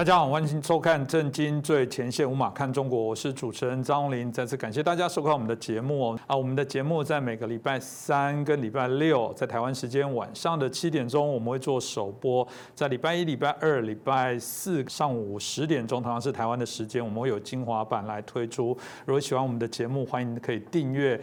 大家好，欢迎收看《震惊最前线》，无马看中国，我是主持人张宏林。再次感谢大家收看我们的节目哦。啊，我们的节目在每个礼拜三跟礼拜六，在台湾时间晚上的七点钟，我们会做首播；在礼拜一、礼拜二、礼拜四上午十点钟，同样是台湾的时间，我们会有精华版来推出。如果喜欢我们的节目，欢迎可以订阅。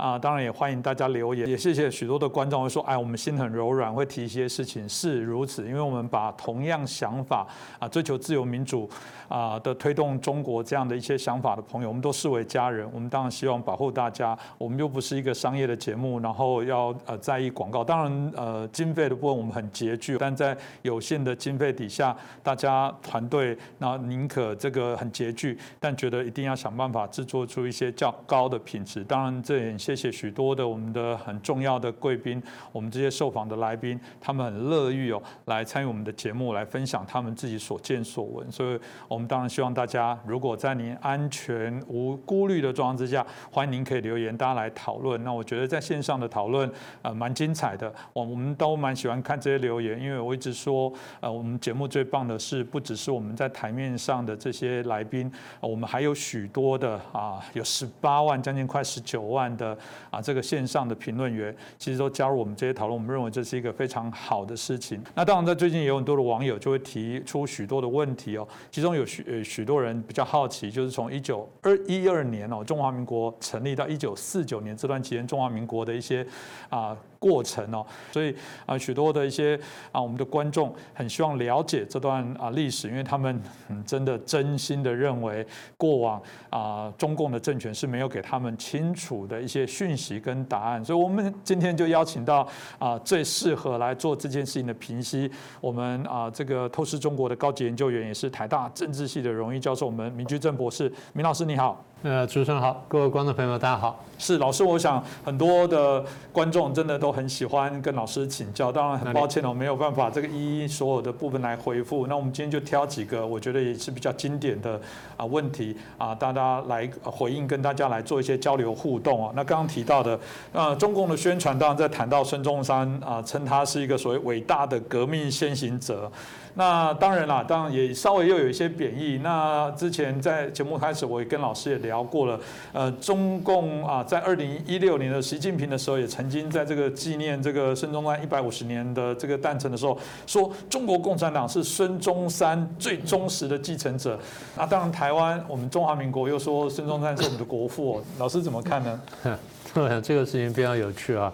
啊，当然也欢迎大家留言，也谢谢许多的观众会说，哎，我们心很柔软，会提一些事情，是如此，因为我们把同样想法啊，追求自由民主啊的推动中国这样的一些想法的朋友，我们都视为家人。我们当然希望保护大家，我们又不是一个商业的节目，然后要呃在意广告。当然呃经费的部分我们很拮据，但在有限的经费底下，大家团队那宁可这个很拮据，但觉得一定要想办法制作出一些较高的品质。当然这也。谢谢许多的我们的很重要的贵宾，我们这些受访的来宾，他们很乐意哦来参与我们的节目，来分享他们自己所见所闻。所以，我们当然希望大家，如果在您安全无顾虑的状况之下，欢迎您可以留言，大家来讨论。那我觉得在线上的讨论呃蛮精彩的，我我们都蛮喜欢看这些留言，因为我一直说呃我们节目最棒的是不只是我们在台面上的这些来宾，我们还有许多的啊有十八万将近快十九万的。啊，这个线上的评论员其实都加入我们这些讨论，我们认为这是一个非常好的事情。那当然，在最近也有很多的网友就会提出许多的问题哦，其中有许呃许多人比较好奇，就是从一九二一二年哦，中华民国成立到一九四九年这段期间，中华民国的一些啊。过程哦，所以啊，许多的一些啊，我们的观众很希望了解这段啊历史，因为他们真的真心的认为过往啊中共的政权是没有给他们清楚的一些讯息跟答案，所以我们今天就邀请到啊最适合来做这件事情的平息，我们啊这个透视中国的高级研究员，也是台大政治系的荣誉教授，我们明居正博士，明老师你好。呃，主持人好，各位观众朋友，大家好。是老师，我想很多的观众真的都很喜欢跟老师请教。当然很抱歉我，没有办法这个一一所有的部分来回复。那我们今天就挑几个，我觉得也是比较经典的啊问题啊，大家来回应，跟大家来做一些交流互动啊。那刚刚提到的，呃，中共的宣传，当然在谈到孙中山啊，称他是一个所谓伟大的革命先行者。那当然啦，当然也稍微又有一些贬义。那之前在节目开始，我也跟老师也聊过了。呃，中共啊，在二零一六年的习近平的时候，也曾经在这个纪念这个孙中山一百五十年的这个诞辰的时候，说中国共产党是孙中山最忠实的继承者。那当然，台湾我们中华民国又说孙中山是我们的国父。老师怎么看呢？这个事情非常有趣啊。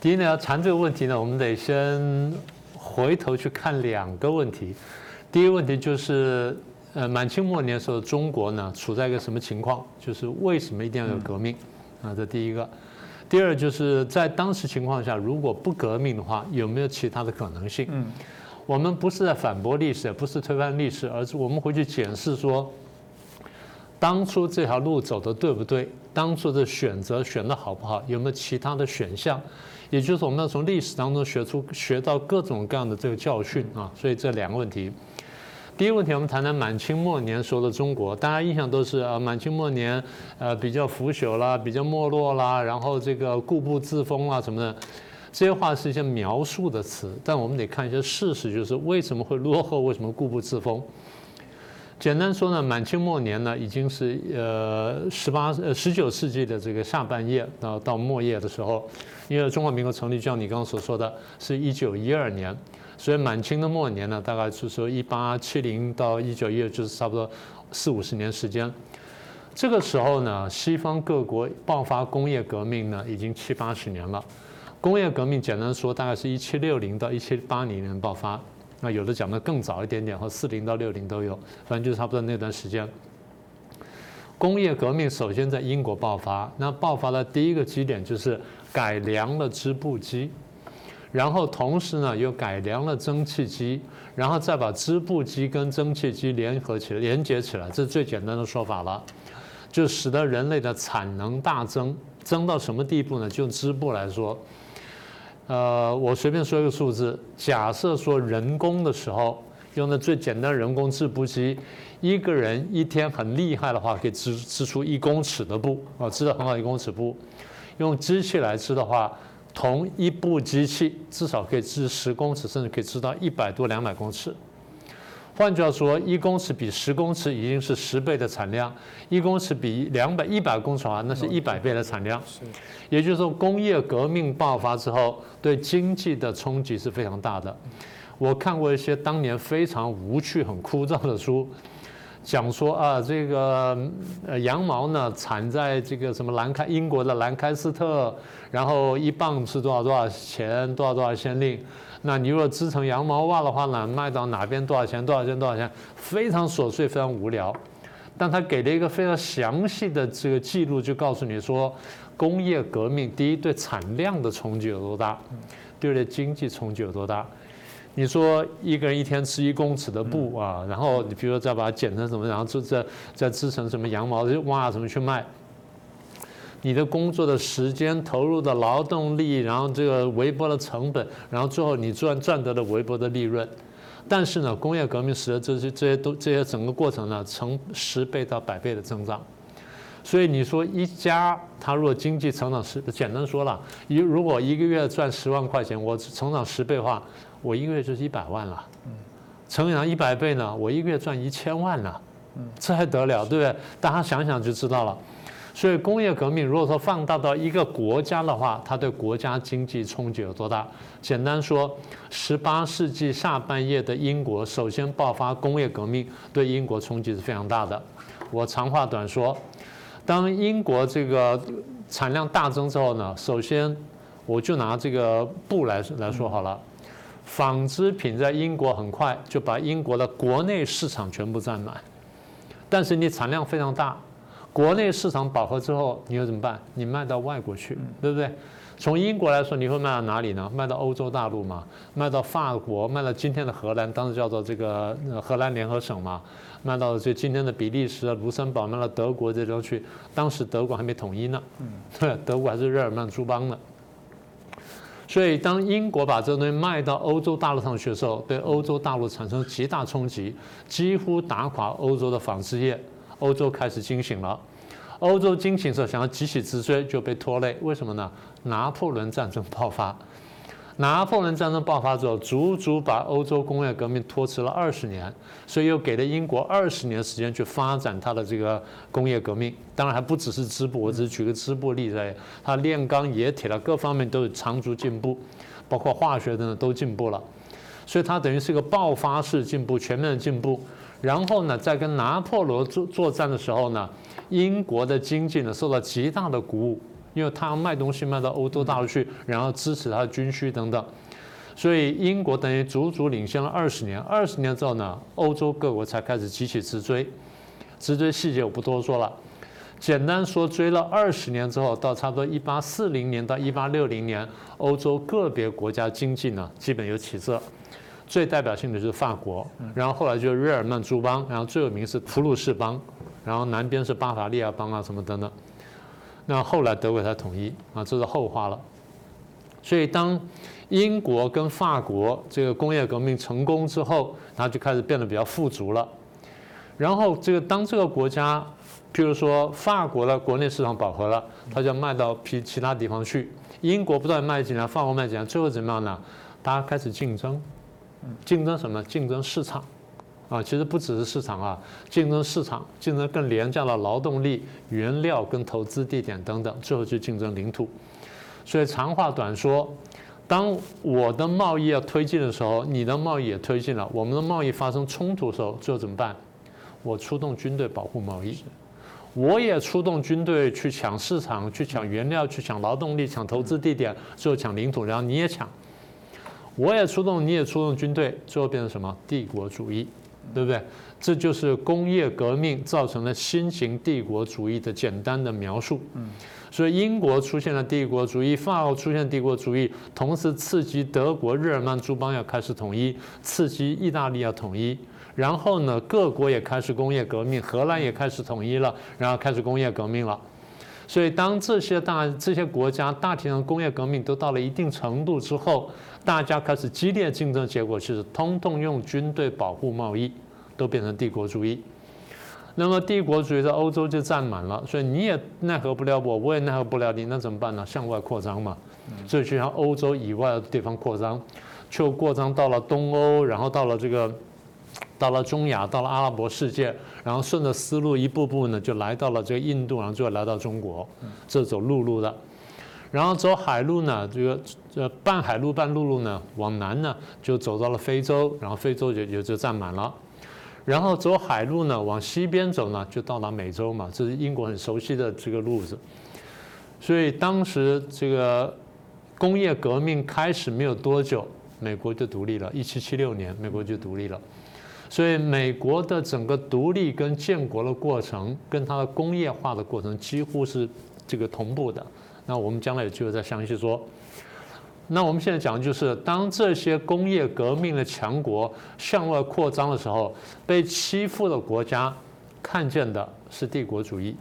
第一呢，要谈这个问题呢，我们得先。回头去看两个问题，第一个问题就是，呃，满清末年时候中国呢处在一个什么情况？就是为什么一定要有革命？啊，这第一个。第二就是在当时情况下，如果不革命的话，有没有其他的可能性？嗯，我们不是在反驳历史，不是推翻历史，而是我们回去检视说，当初这条路走的对不对？当初的选择选的好不好？有没有其他的选项？也就是我们要从历史当中学出学到各种各样的这个教训啊，所以这两个问题。第一个问题，我们谈谈满清末年时候的中国，大家印象都是啊，满清末年呃比较腐朽啦，比较没落啦，然后这个固步自封啊什么的，这些话是一些描述的词，但我们得看一些事实，就是为什么会落后，为什么固步自封。简单说呢，满清末年呢已经是呃十八呃十九世纪的这个下半叶到到末叶的时候。因为中华民国成立，就像你刚刚所说的，是一九一二年，所以满清的末年呢，大概就是说一八七零到一九一二，就是差不多四五十年时间。这个时候呢，西方各国爆发工业革命呢，已经七八十年了。工业革命简单说，大概是一七六零到一七八零年爆发，那有的讲的更早一点点，和四零到六零都有，反正就差不多那段时间。工业革命首先在英国爆发，那爆发的第一个基点就是。改良了织布机，然后同时呢又改良了蒸汽机，然后再把织布机跟蒸汽机联合起来、连接起来，这是最简单的说法了，就使得人类的产能大增，增到什么地步呢？就织布来说，呃，我随便说一个数字，假设说人工的时候用的最简单人工织布机，一个人一天很厉害的话，可以织织出一公尺的布啊，织的很好一公尺布。用机器来织的话，同一部机器至少可以织十公尺，甚至可以织到一百多、两百公尺。换句话说，一公尺比十公尺已经是十倍的产量，一公尺比两百一百公尺的话，那是一百倍的产量。是也就是说，工业革命爆发之后，对经济的冲击是非常大的。我看过一些当年非常无趣、很枯燥的书，讲说啊，这个呃羊毛呢产在这个什么兰开英国的兰开斯特，然后一磅是多少多少钱，多少多少先令。那你如果织成羊毛袜的话呢，卖到哪边多少钱？多少钱？多少钱？非常琐碎，非常无聊。但他给了一个非常详细的这个记录，就告诉你说，工业革命第一对产量的冲击有多大，第二对经济冲击有多大。你说一个人一天织一公尺的布啊，然后你比如说再把它剪成什么，然后再再再织成什么羊毛袜什么去卖。你的工作的时间、投入的劳动力，然后这个微薄的成本，然后最后你赚赚得了微薄的利润，但是呢，工业革命使得这些这些都这些整个过程呢成十倍到百倍的增长。所以你说一家他如果经济成长十，简单说了，一如果一个月赚十万块钱，我成长十倍的话，我一个月就是一百万了。成长一百倍呢，我一个月赚一千万了。这还得了，对不对？大家想想就知道了。所以工业革命如果说放大到一个国家的话，它对国家经济冲击有多大？简单说，十八世纪下半叶的英国首先爆发工业革命，对英国冲击是非常大的。我长话短说，当英国这个产量大增之后呢，首先我就拿这个布来来说好了，纺织品在英国很快就把英国的国内市场全部占满，但是你产量非常大。国内市场饱和之后，你又怎么办？你卖到外国去，对不对？从英国来说，你会卖到哪里呢？卖到欧洲大陆嘛？卖到法国？卖到今天的荷兰？当时叫做这个荷兰联合省嘛？卖到这今天的比利时、卢森堡？卖到德国这地方去？当时德国还没统一呢，对，德国还是日耳曼诸邦呢。所以，当英国把这个东西卖到欧洲大陆上去的时候，对欧洲大陆产生极大冲击，几乎打垮欧洲的纺织业。欧洲开始惊醒了，欧洲惊醒的时候想要急起直追就被拖累，为什么呢？拿破仑战争爆发，拿破仑战争爆发之后，足足把欧洲工业革命拖迟了二十年，所以又给了英国二十年时间去发展它的这个工业革命。当然还不只是织布，我只是举个织布例子，它炼钢、冶铁了各方面都有长足进步，包括化学等等都进步了，所以它等于是一个爆发式进步，全面的进步。然后呢，在跟拿破仑作作战的时候呢，英国的经济呢受到极大的鼓舞，因为他要卖东西卖到欧洲大陆去，然后支持他的军需等等，所以英国等于足足领先了二十年。二十年之后呢，欧洲各国才开始集起直追，直追细节我不多说了，简单说，追了二十年之后，到差不多一八四零年到一八六零年，欧洲个别国家经济呢基本有起色。最代表性的就是法国，然后后来就是日耳曼诸邦，然后最有名是普鲁士邦，然后南边是巴伐利亚邦啊什么等等。那后来德国才统一啊，这是后话了。所以当英国跟法国这个工业革命成功之后，它就开始变得比较富足了。然后这个当这个国家，譬如说法国的国内市场饱和了，它就卖到其其他地方去。英国不断卖进来，法国卖进来，最后怎么样呢？大家开始竞争。竞争什么？竞争市场，啊，其实不只是市场啊，竞争市场，竞争更廉价的劳动力、原料跟投资地点等等，最后就竞争领土。所以长话短说，当我的贸易要推进的时候，你的贸易也推进了，我们的贸易发生冲突的时候，最后怎么办？我出动军队保护贸易，我也出动军队去抢市场、去抢原料、去抢劳动力、抢投资地点，最后抢领土，然后你也抢。我也出动，你也出动军队，最后变成什么？帝国主义，对不对？这就是工业革命造成了新型帝国主义的简单的描述。嗯，所以英国出现了帝国主义，法国出现帝国主义，同时刺激德国、日耳曼诸邦要开始统一，刺激意大利要统一，然后呢，各国也开始工业革命，荷兰也开始统一了，然后开始工业革命了。所以当这些大这些国家大体上工业革命都到了一定程度之后，大家开始激烈竞争，结果就是通通用军队保护贸易，都变成帝国主义。那么帝国主义在欧洲就占满了，所以你也奈何不了我，我也奈何不了你，那怎么办呢？向外扩张嘛，所以就向欧洲以外的地方扩张，就扩张到了东欧，然后到了这个到了中亚，到了阿拉伯世界，然后顺着思路一步步呢，就来到了这个印度，然后最后来到中国，这走陆路的。然后走海路呢，这个呃半海路半陆路呢，往南呢就走到了非洲，然后非洲就也就占满了。然后走海路呢，往西边走呢，就到达美洲嘛，这是英国很熟悉的这个路子。所以当时这个工业革命开始没有多久，美国就独立了，一七七六年美国就独立了。所以美国的整个独立跟建国的过程，跟它的工业化的过程几乎是这个同步的。那我们将来有机会再详细说。那我们现在讲的就是，当这些工业革命的强国向外扩张的时候，被欺负的国家看见的是帝国主义，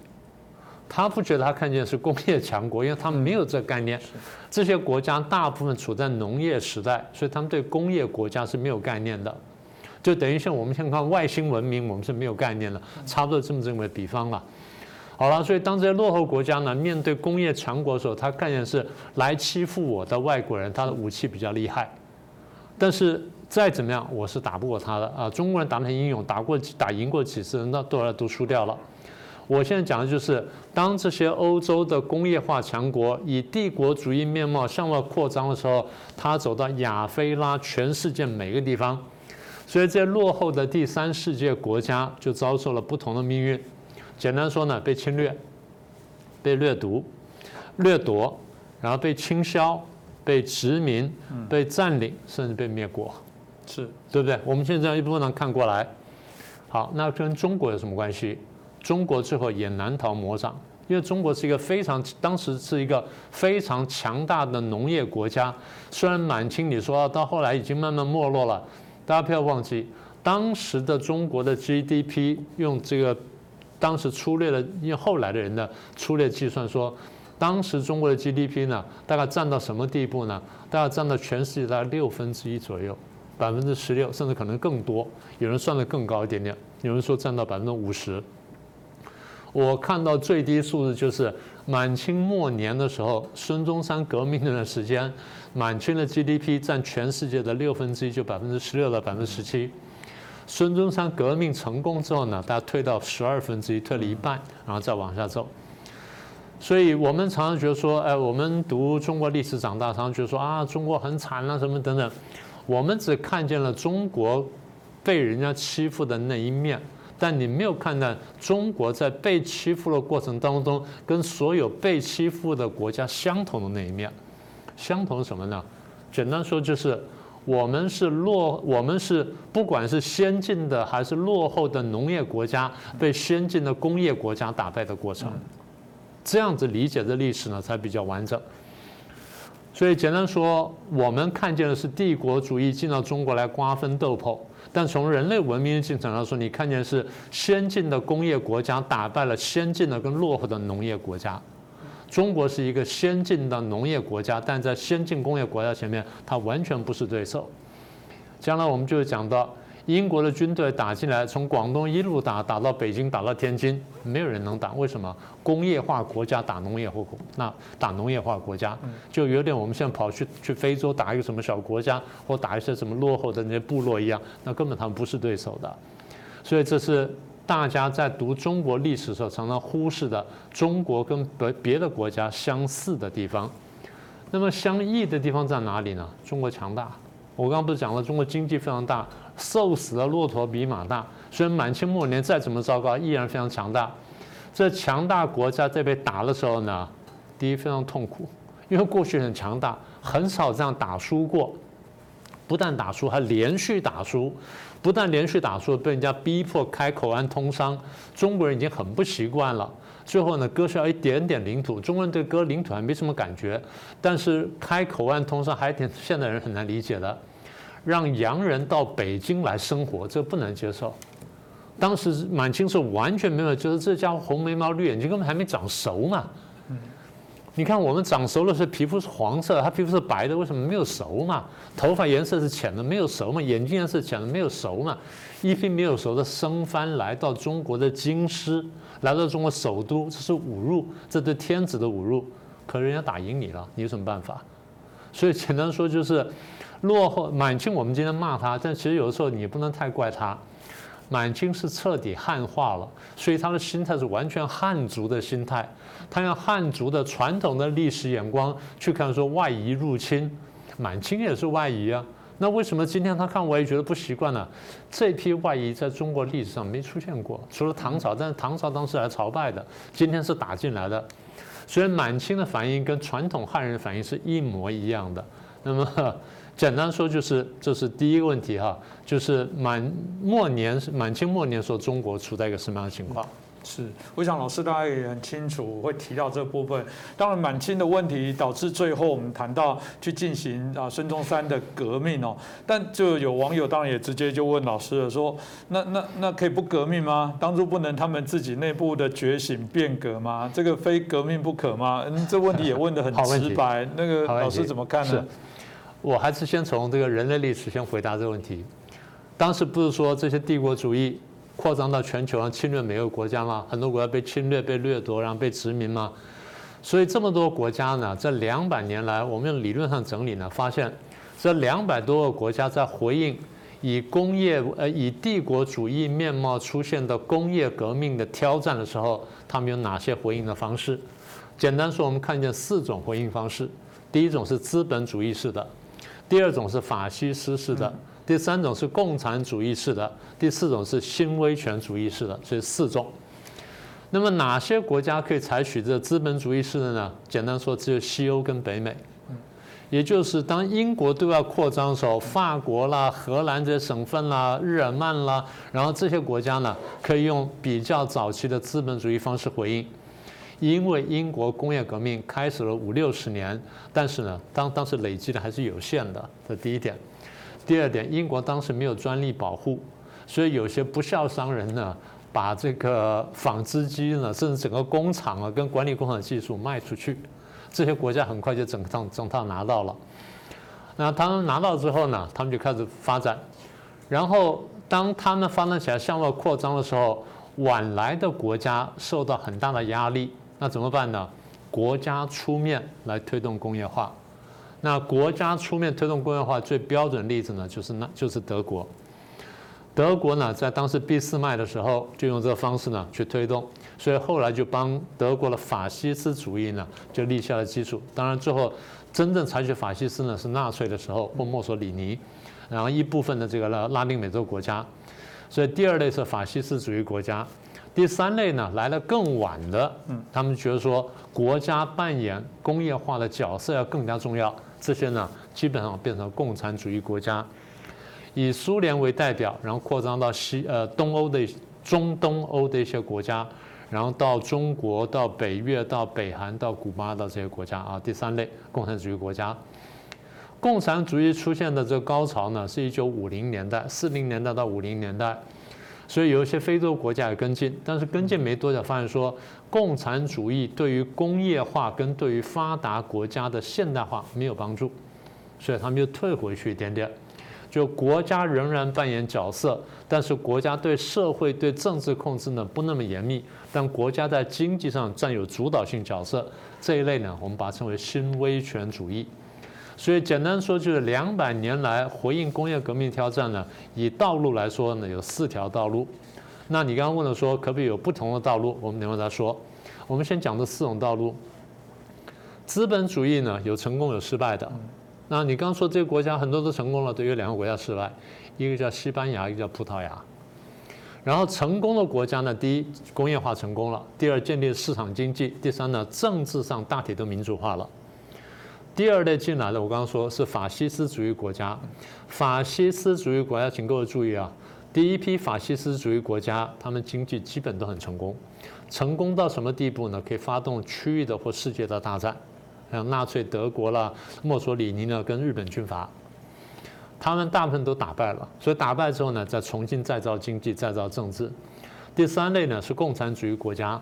他不觉得他看见是工业强国，因为他们没有这个概念。这些国家大部分处在农业时代，所以他们对工业国家是没有概念的。就等于像我们现在看外星文明，我们是没有概念的，差不多这么这么个比方了。好了，所以当这些落后国家呢面对工业强国的时候，他看见是来欺负我的外国人，他的武器比较厉害，但是再怎么样，我是打不过他的啊！中国人打得很英勇，打过打赢过几次，那后来都输掉了。我现在讲的就是，当这些欧洲的工业化强国以帝国主义面貌向外扩张的时候，他走到亚非拉全世界每个地方，所以这些落后的第三世界国家就遭受了不同的命运。简单说呢，被侵略、被掠夺、掠夺，然后被倾销、被殖民、被占领，甚至被灭国，是对不对？我们现在一部分人看过来，好，那跟中国有什么关系？中国最后也难逃魔掌，因为中国是一个非常，当时是一个非常强大的农业国家。虽然满清你说到后来已经慢慢没落了，大家不要忘记，当时的中国的 GDP 用这个。当时粗略的，因为后来的人呢粗略计算说，当时中国的 GDP 呢大概占到什么地步呢？大概占到全世界大概六分之一左右，百分之十六，甚至可能更多。有人算的更高一点点，有人说占到百分之五十。我看到最低数字就是满清末年的时候，孙中山革命那段时间，满清的 GDP 占全世界的六分之一，就百分之十六到百分之十七。孙中山革命成功之后呢，他退到十二分之一，退了一半，然后再往下走。所以我们常常觉得说，哎，我们读中国历史长大，常常觉得说啊，中国很惨啊，什么等等。我们只看见了中国被人家欺负的那一面，但你没有看到中国在被欺负的过程当中，跟所有被欺负的国家相同的那一面。相同什么呢？简单说就是。我们是落，我们是不管是先进的还是落后的农业国家，被先进的工业国家打败的过程，这样子理解的历史呢才比较完整。所以简单说，我们看见的是帝国主义进到中国来瓜分豆粕，但从人类文明的进程上说，你看见是先进的工业国家打败了先进的跟落后的农业国家。中国是一个先进的农业国家，但在先进工业国家前面，它完全不是对手。将来我们就会讲到，英国的军队打进来，从广东一路打打到北京，打到天津，没有人能打。为什么？工业化国家打农业化，那打农业化国家，就有点我们现在跑去去非洲打一个什么小国家，或打一些什么落后的那些部落一样，那根本他们不是对手的。所以这是。大家在读中国历史的时候，常常忽视的中国跟别别的国家相似的地方，那么相异的地方在哪里呢？中国强大，我刚刚不是讲了，中国经济非常大，瘦死的骆驼比马大。虽然满清末年再怎么糟糕，依然非常强大。这强大国家在被打的时候呢，第一非常痛苦，因为过去很强大，很少这样打输过，不但打输，还连续打输。不但连续打输，被人家逼迫开口岸通商，中国人已经很不习惯了。最后呢，割下一点点领土，中国人对割领土还没什么感觉，但是开口岸通商还挺现代人很难理解的，让洋人到北京来生活，这不能接受。当时满清是完全没有，就是这家伙红眉毛绿眼睛，根本还没长熟嘛。你看，我们长熟了是皮肤是黄色，他皮肤是白的，为什么没有熟嘛？头发颜色是浅的，没有熟嘛？眼睛颜色浅的，没有熟嘛？一批没有熟的生番来到中国的京师，来到中国首都，这是侮辱，这对天子的侮辱。可人家打赢你了，你有什么办法？所以简单说就是，落后满清，我们今天骂他，但其实有的时候你不能太怪他。满清是彻底汉化了，所以他的心态是完全汉族的心态，他用汉族的传统的历史眼光去看说外夷入侵，满清也是外夷啊。那为什么今天他看我也觉得不习惯呢？这批外夷在中国历史上没出现过，除了唐朝，但是唐朝当时来朝拜的，今天是打进来的。所以满清的反应跟传统汉人的反应是一模一样的。那么。简单说就是，这是第一个问题哈，就是满末年满清末年时候，中国处在一个什么样的情况？是，我想老师大家也很清楚，会提到这部分。当然，满清的问题导致最后我们谈到去进行啊孙中山的革命哦。但就有网友当然也直接就问老师了，说那那那可以不革命吗？当初不能他们自己内部的觉醒变革吗？这个非革命不可吗？嗯，这问题也问得很直白。那个老师怎么看呢？我还是先从这个人类历史先回答这个问题。当时不是说这些帝国主义扩张到全球，然后侵略每个国家吗？很多国家被侵略、被掠夺，然后被殖民吗？所以这么多国家呢，这两百年来，我们用理论上整理呢，发现这两百多个国家在回应以工业呃以帝国主义面貌出现的工业革命的挑战的时候，他们有哪些回应的方式？简单说，我们看见四种回应方式。第一种是资本主义式的。第二种是法西斯式的，第三种是共产主义式的，第四种是新威权主义式的，所以四种。那么哪些国家可以采取这资本主义式的呢？简单说，只有西欧跟北美。也就是当英国对外扩张的时候，法国啦、荷兰这些省份啦、日耳曼啦，然后这些国家呢，可以用比较早期的资本主义方式回应。因为英国工业革命开始了五六十年，但是呢，当当时累积的还是有限的。这第一点。第二点，英国当时没有专利保护，所以有些不孝商人呢，把这个纺织机呢，甚至整个工厂啊，跟管理工厂的技术卖出去，这些国家很快就整套整套拿到了。那他们拿到之后呢，他们就开始发展。然后当他们发展起来向外扩张的时候，晚来的国家受到很大的压力。那怎么办呢？国家出面来推动工业化。那国家出面推动工业化最标准例子呢，就是那就是德国。德国呢，在当时俾斯麦的时候，就用这个方式呢去推动，所以后来就帮德国的法西斯主义呢就立下了基础。当然，最后真正采取法西斯呢是纳粹的时候或墨索里尼，然后一部分的这个拉拉丁美洲国家。所以第二类是法西斯主义国家。第三类呢，来的更晚的，嗯，他们觉得说国家扮演工业化的角色要更加重要。这些呢，基本上变成共产主义国家，以苏联为代表，然后扩张到西呃东欧的中东欧的一些国家，然后到中国、到北越、到北韩、到古巴的这些国家啊。第三类共产主义国家，共产主义出现的这个高潮呢，是一九五零年代、四零年代到五零年代。所以有一些非洲国家也跟进，但是跟进没多久，发现说共产主义对于工业化跟对于发达国家的现代化没有帮助，所以他们又退回去一点点。就国家仍然扮演角色，但是国家对社会对政治控制呢不那么严密，但国家在经济上占有主导性角色这一类呢，我们把它称为新威权主义。所以简单说，就是两百年来回应工业革命挑战呢，以道路来说呢，有四条道路。那你刚刚问了说，可不可以有不同的道路？我们等会再说。我们先讲这四种道路。资本主义呢，有成功有失败的。那你刚刚说这个国家很多都成功了，都有两个国家失败，一个叫西班牙，一个叫葡萄牙。然后成功的国家呢，第一工业化成功了，第二建立市场经济，第三呢政治上大体都民主化了。第二类进来的，我刚刚说是法西斯主义国家。法西斯主义国家，请各位注意啊！第一批法西斯主义国家，他们经济基本都很成功，成功到什么地步呢？可以发动区域的或世界的大战，像纳粹德国啦、墨索里尼呢，跟日本军阀，他们大部分都打败了。所以打败之后呢，再重新再造经济、再造政治。第三类呢是共产主义国家。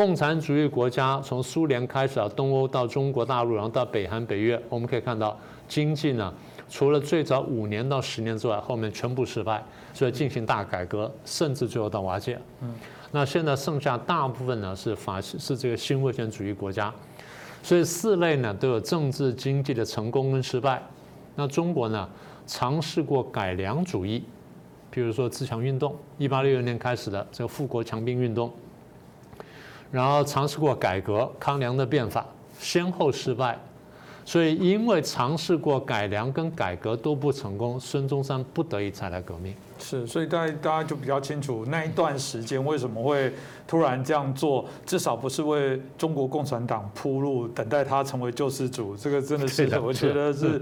共产主义国家从苏联开始啊，东欧到中国大陆，然后到北韩、北越，我们可以看到经济呢，除了最早五年到十年之外，后面全部失败，所以进行大改革，甚至最后到瓦解。嗯，那现在剩下大部分呢是法是这个新威权主义国家，所以四类呢都有政治经济的成功跟失败。那中国呢，尝试过改良主义，比如说自强运动，一八六六年开始的这个富国强兵运动，然后尝试过改革，康梁的变法，先后失败。所以，因为尝试过改良跟改革都不成功，孙中山不得已才来革命。是，所以大家大家就比较清楚那一段时间为什么会突然这样做，至少不是为中国共产党铺路，等待他成为救世主。这个真的是我觉得是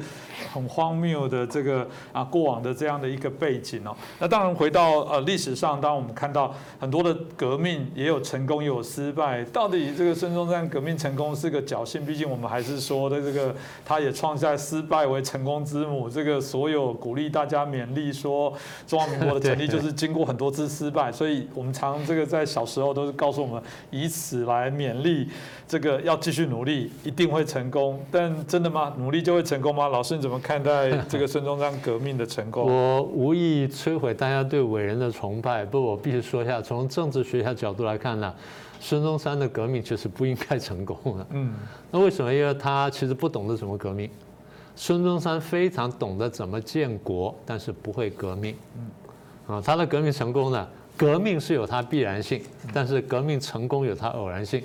很荒谬的这个啊过往的这样的一个背景哦。那当然回到呃历史上，当我们看到很多的革命也有成功也有失败，到底这个孙中山革命成功是个侥幸？毕竟我们还是说的这个他也创下失败为成功之母。这个所有鼓励大家勉励说中华。民国的成立就是经过很多次失败，所以我们常这个在小时候都是告诉我们，以此来勉励这个要继续努力，一定会成功。但真的吗？努力就会成功吗？老师你怎么看待 这个孙中山革命的成功？我无意摧毁大家对伟人的崇拜，不，我必须说一下，从政治学家角度来看呢，孙中山的革命其实不应该成功的。嗯，那为什么？因为他其实不懂得怎么革命。孙中山非常懂得怎么建国，但是不会革命。嗯，啊，他的革命成功呢？革命是有它必然性，但是革命成功有它偶然性。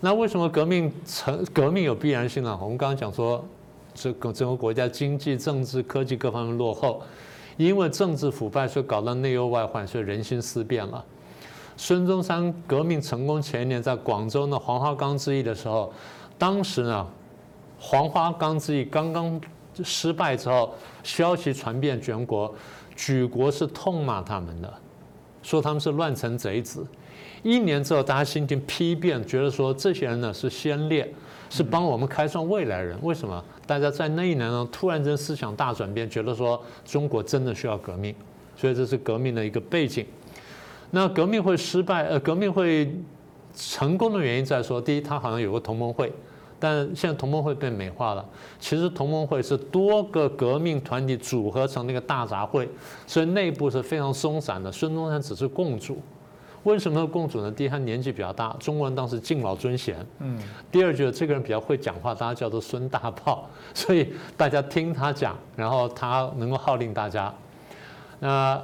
那为什么革命成革命有必然性呢？我们刚刚讲说，这个整个国家经济、政治、科技各方面落后，因为政治腐败，所以搞到内忧外患，所以人心思变了。孙中山革命成功前一年，在广州的黄花岗之役的时候，当时呢？黄花岗之役刚刚失败之后，消息传遍全国，举国是痛骂他们的，说他们是乱臣贼子。一年之后，大家心情批变，觉得说这些人呢是先烈，是帮我们开创未来人。为什么？大家在那一年呢，突然间思想大转变，觉得说中国真的需要革命，所以这是革命的一个背景。那革命会失败，呃，革命会成功的原因在说，第一，他好像有个同盟会。但现在同盟会被美化了，其实同盟会是多个革命团体组合成那个大杂烩，所以内部是非常松散的。孙中山只是共主，为什么共主呢？第一，他年纪比较大，中国人当时敬老尊贤。嗯。第二，觉得这个人比较会讲话，大家叫做孙大炮，所以大家听他讲，然后他能够号令大家。那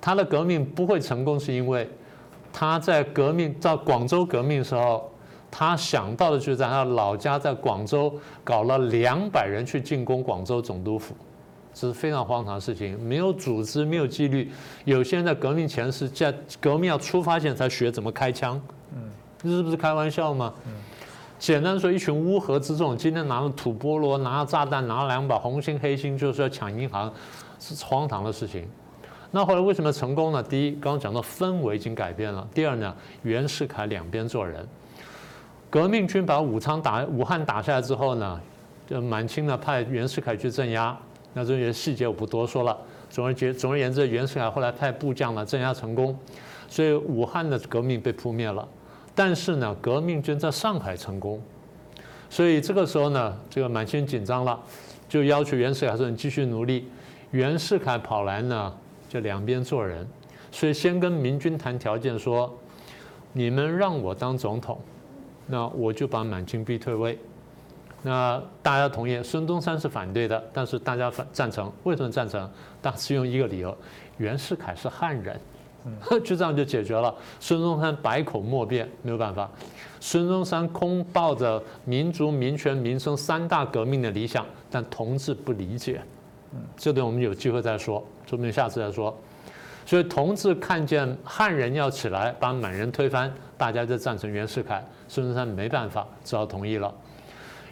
他的革命不会成功，是因为他在革命到广州革命的时候。他想到的就是在他老家在广州搞了两百人去进攻广州总督府，这是非常荒唐的事情，没有组织，没有纪律。有些人在革命前是在革命要出发前才学怎么开枪，嗯，这是不是开玩笑吗？嗯，简单说，一群乌合之众，今天拿了土菠萝，拿了炸弹，拿了两把红心黑心，就是要抢银行，是荒唐的事情。那后来为什么成功呢？第一，刚刚讲到氛围已经改变了；第二呢，袁世凯两边做人。革命军把武昌打武汉打下来之后呢，就满清呢派袁世凯去镇压，那这些细节我不多说了。总而言总而言之，袁世凯后来派部将呢镇压成功，所以武汉的革命被扑灭了。但是呢，革命军在上海成功，所以这个时候呢，这个满清紧张了，就要求袁世凯说你继续努力。袁世凯跑来呢，就两边做人，所以先跟民军谈条件，说你们让我当总统。那我就把满清逼退位，那大家同意，孙中山是反对的，但是大家反赞成，为什么赞成？大是用一个理由，袁世凯是汉人，就这样就解决了。孙中山百口莫辩，没有办法。孙中山空抱着民族、民权、民生三大革命的理想，但同志不理解，这点我们有机会再说，说不定下次再说。所以同志看见汉人要起来把满人推翻，大家就赞成袁世凯。孙中山没办法，只好同意了。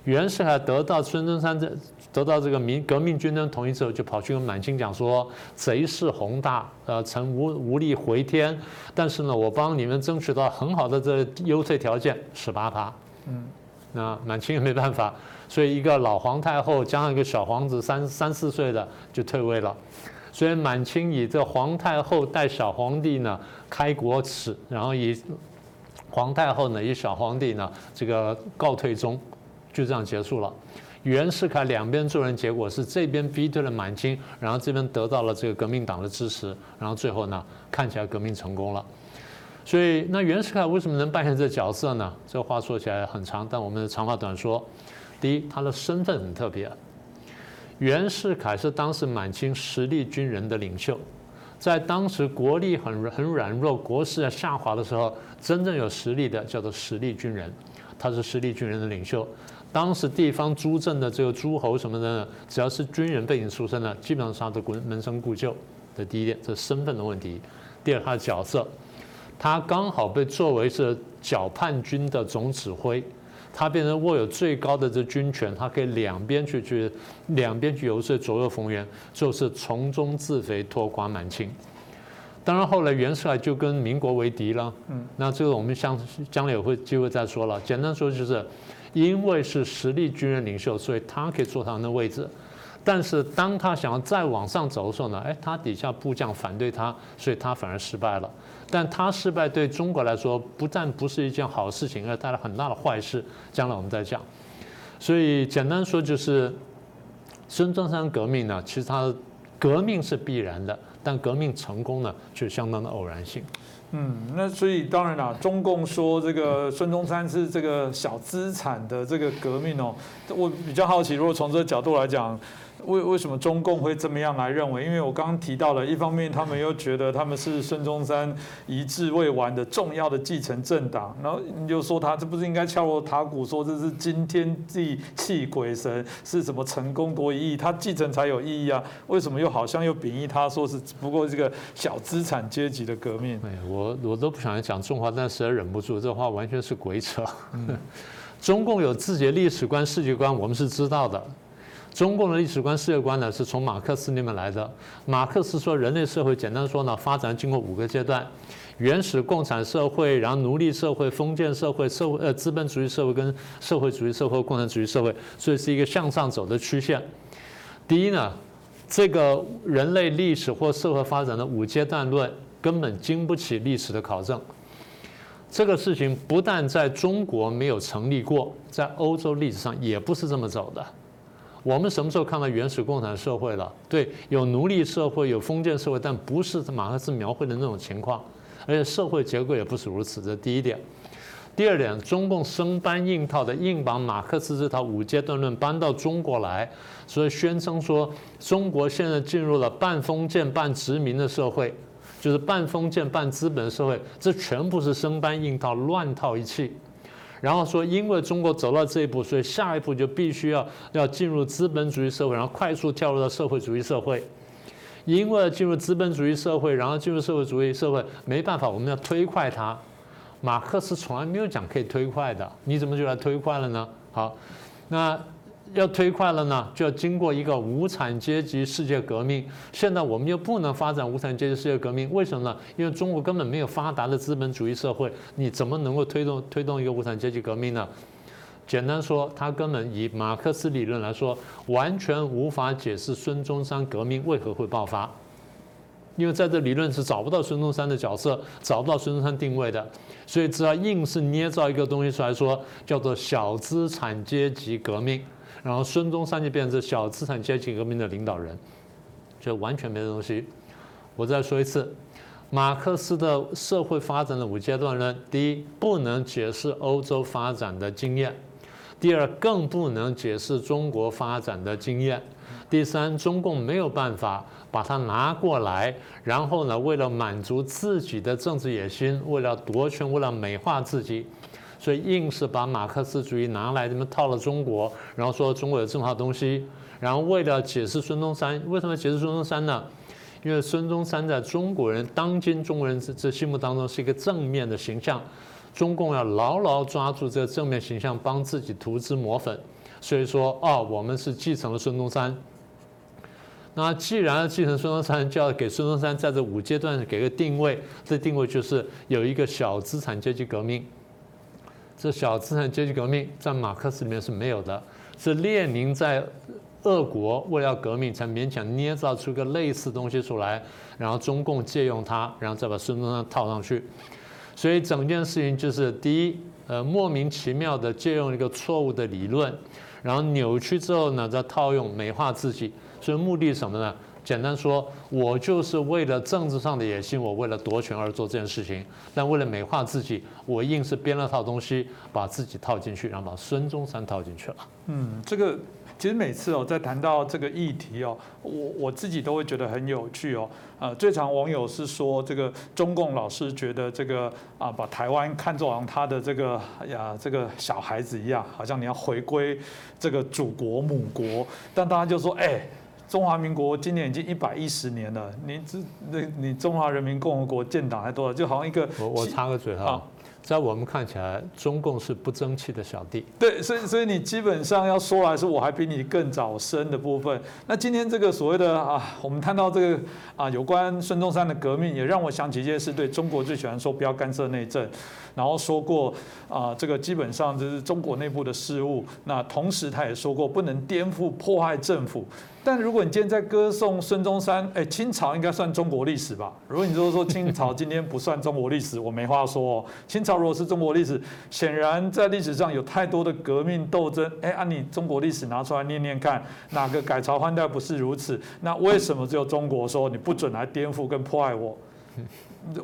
袁世凯得到孙中山这得到这个民革命军的同意之后，就跑去跟满清讲说：“贼势宏大，呃，臣无无力回天。但是呢，我帮你们争取到很好的这优退条件，十八趴。”嗯，那满清也没办法，所以一个老皇太后加上一个小皇子三三四岁的就退位了。所以满清以这皇太后带小皇帝呢开国耻，然后以皇太后呢以小皇帝呢这个告退中，就这样结束了。袁世凯两边做人，结果是这边逼退了满清，然后这边得到了这个革命党的支持，然后最后呢看起来革命成功了。所以那袁世凯为什么能扮演这角色呢？这话说起来很长，但我们的长话短说。第一，他的身份很特别。袁世凯是当时满清实力军人的领袖，在当时国力很很软弱、国势在下滑的时候，真正有实力的叫做实力军人，他是实力军人的领袖。当时地方诸镇的这个诸侯什么的，只要是军人背景出身的，基本上他都门门生故旧。这第一点，这是身份的问题。第二，他的角色，他刚好被作为是剿叛军的总指挥。他变成握有最高的这军权，他可以两边去去两边去游说，左右逢源，就是从中自肥，拖垮满清。当然后来袁世凯就跟民国为敌了。嗯，那这个我们将将来有会机会再说了。简单说就是，因为是实力军人领袖，所以他可以坐他的位置。但是当他想要再往上走的时候呢，哎，他底下部将反对他，所以他反而失败了。但他失败对中国来说不但不是一件好事情，而带来很大的坏事。将来我们再讲。所以简单说就是，孙中山革命呢，其实他革命是必然的，但革命成功呢，却相当的偶然性。嗯，那所以当然啦，中共说这个孙中山是这个小资产的这个革命哦，我比较好奇，如果从这个角度来讲。为为什么中共会这么样来认为？因为我刚刚提到了，一方面他们又觉得他们是孙中山遗志未完的重要的继承政党，然后你就说他这不是应该敲锣打鼓说这是惊天地泣鬼神，是什么成功多意义，他继承才有意义啊？为什么又好像又贬义他说是不过这个小资产阶级的革命？哎，我我都不想讲中华，但实在忍不住，这话完全是鬼扯。中共有自己的历史观、世界观，我们是知道的。中共的历史观、世界观呢，是从马克思那边来的。马克思说，人类社会简单说呢，发展经过五个阶段：原始共产社会，然后奴隶社会、封建社会、社会呃资本主义社会跟社会主义社会、共产主义社会，所以是一个向上走的曲线。第一呢，这个人类历史或社会发展的五阶段论根本经不起历史的考证。这个事情不但在中国没有成立过，在欧洲历史上也不是这么走的。我们什么时候看到原始共产社会了？对，有奴隶社会，有封建社会，但不是马克思描绘的那种情况，而且社会结构也不是如此。这第一点。第二点，中共生搬硬套的，硬把马克思这套五阶段论搬到中国来，所以宣称说中国现在进入了半封建半殖民的社会，就是半封建半资本社会，这全部是生搬硬套，乱套一气。然后说，因为中国走到这一步，所以下一步就必须要要进入资本主义社会，然后快速跳入到社会主义社会。因为进入资本主义社会，然后进入社会主义社会，没办法，我们要推快它。马克思从来没有讲可以推快的，你怎么就来推快了呢？好，那。要推快了呢，就要经过一个无产阶级世界革命。现在我们又不能发展无产阶级世界革命，为什么呢？因为中国根本没有发达的资本主义社会，你怎么能够推动推动一个无产阶级革命呢？简单说，他根本以马克思理论来说，完全无法解释孙中山革命为何会爆发，因为在这理论是找不到孙中山的角色，找不到孙中山定位的，所以只要硬是捏造一个东西出来说，叫做小资产阶级革命。然后孙中山就变成小资产阶级革命的领导人，就完全没东西。我再说一次，马克思的社会发展的五阶段论：第一，不能解释欧洲发展的经验；第二，更不能解释中国发展的经验；第三，中共没有办法把它拿过来，然后呢，为了满足自己的政治野心，为了夺权，为了美化自己。所以硬是把马克思主义拿来，这么套了中国，然后说中国有这么好东西，然后为了解释孙中山，为什么解释孙中山呢？因为孙中山在中国人当今中国人这这心目当中是一个正面的形象，中共要牢牢抓住这个正面形象，帮自己涂脂抹粉。所以说，哦，我们是继承了孙中山。那既然要继承孙中山，就要给孙中山在这五阶段给个定位，这定位就是有一个小资产阶级革命。这小资产阶级革命在马克思里面是没有的，是列宁在俄国为了革命才勉强捏造出个类似东西出来，然后中共借用它，然后再把孙中山套上去。所以整件事情就是第一，呃，莫名其妙的借用一个错误的理论，然后扭曲之后呢，再套用美化自己，所以目的什么呢？简单说，我就是为了政治上的野心，我为了夺权而做这件事情。但为了美化自己，我硬是编了套东西，把自己套进去，然后把孙中山套进去了。嗯，这个其实每次哦，在谈到这个议题哦，我我自己都会觉得很有趣哦。呃，最常网友是说，这个中共老师觉得这个啊，把台湾看作像他的这个呀，这个小孩子一样，好像你要回归这个祖国母国。但大家就说，哎。中华民国今年已经一百一十年了，你这那你中华人民共和国建党还多少？就好像一个我我插个嘴哈，在我们看起来，中共是不争气的小弟。对，所以所以你基本上要说来是，我还比你更早生的部分。那今天这个所谓的啊，我们看到这个啊，有关孙中山的革命，也让我想起一件事：对中国最喜欢说不要干涉内政。然后说过啊，这个基本上就是中国内部的事务。那同时他也说过，不能颠覆破坏政府。但如果你今天在歌颂孙中山，哎，清朝应该算中国历史吧？如果你就是说清朝今天不算中国历史，我没话说哦。清朝如果是中国历史，显然在历史上有太多的革命斗争。哎，按你中国历史拿出来念念看，哪个改朝换代不是如此？那为什么只有中国说你不准来颠覆跟破坏我？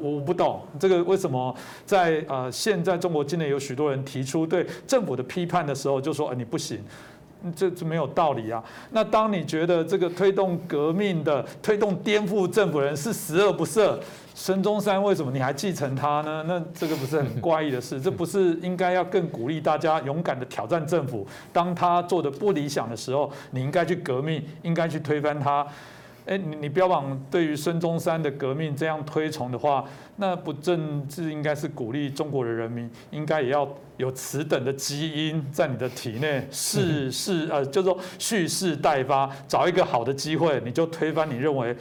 我不懂这个为什么在呃现在中国境内有许多人提出对政府的批判的时候，就说呃你不行，这这没有道理啊。那当你觉得这个推动革命的、推动颠覆政府人是十恶不赦，孙中山为什么你还继承他呢？那这个不是很怪异的事？这不是应该要更鼓励大家勇敢的挑战政府？当他做的不理想的时候，你应该去革命，应该去推翻他。哎，你你标榜对于孙中山的革命这样推崇的话，那不正治应该是鼓励中国的人民，应该也要有此等的基因在你的体内，世世呃，就说蓄势待发，找一个好的机会，你就推翻你认为。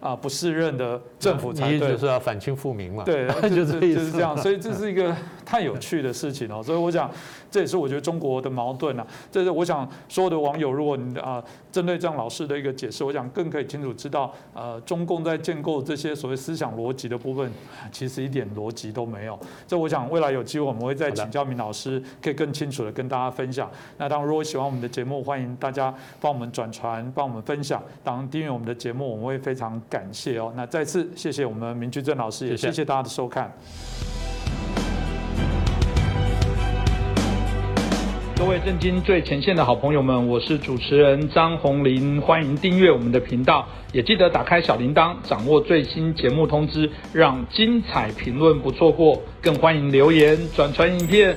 啊，不适任的政府才对，就是要反清复明嘛。对，就是就是这样，所以这是一个太有趣的事情哦。所以我想，这也是我觉得中国的矛盾啊。这是我想所有的网友，如果你啊针对这样老师的一个解释，我想更可以清楚知道，呃，中共在建构这些所谓思想逻辑的部分，其实一点逻辑都没有。这我想未来有机会我们会再请教明老师，可以更清楚的跟大家分享。那当然，如果喜欢我们的节目，欢迎大家帮我们转传，帮我们分享。当然，订阅我们的节目，我们会非常。感谢哦，那再次谢谢我们明居正老师，也谢谢大家的收看。各位震惊最前线的好朋友们，我是主持人张宏林，欢迎订阅我们的频道，也记得打开小铃铛，掌握最新节目通知，让精彩评论不错过。更欢迎留言转传影片。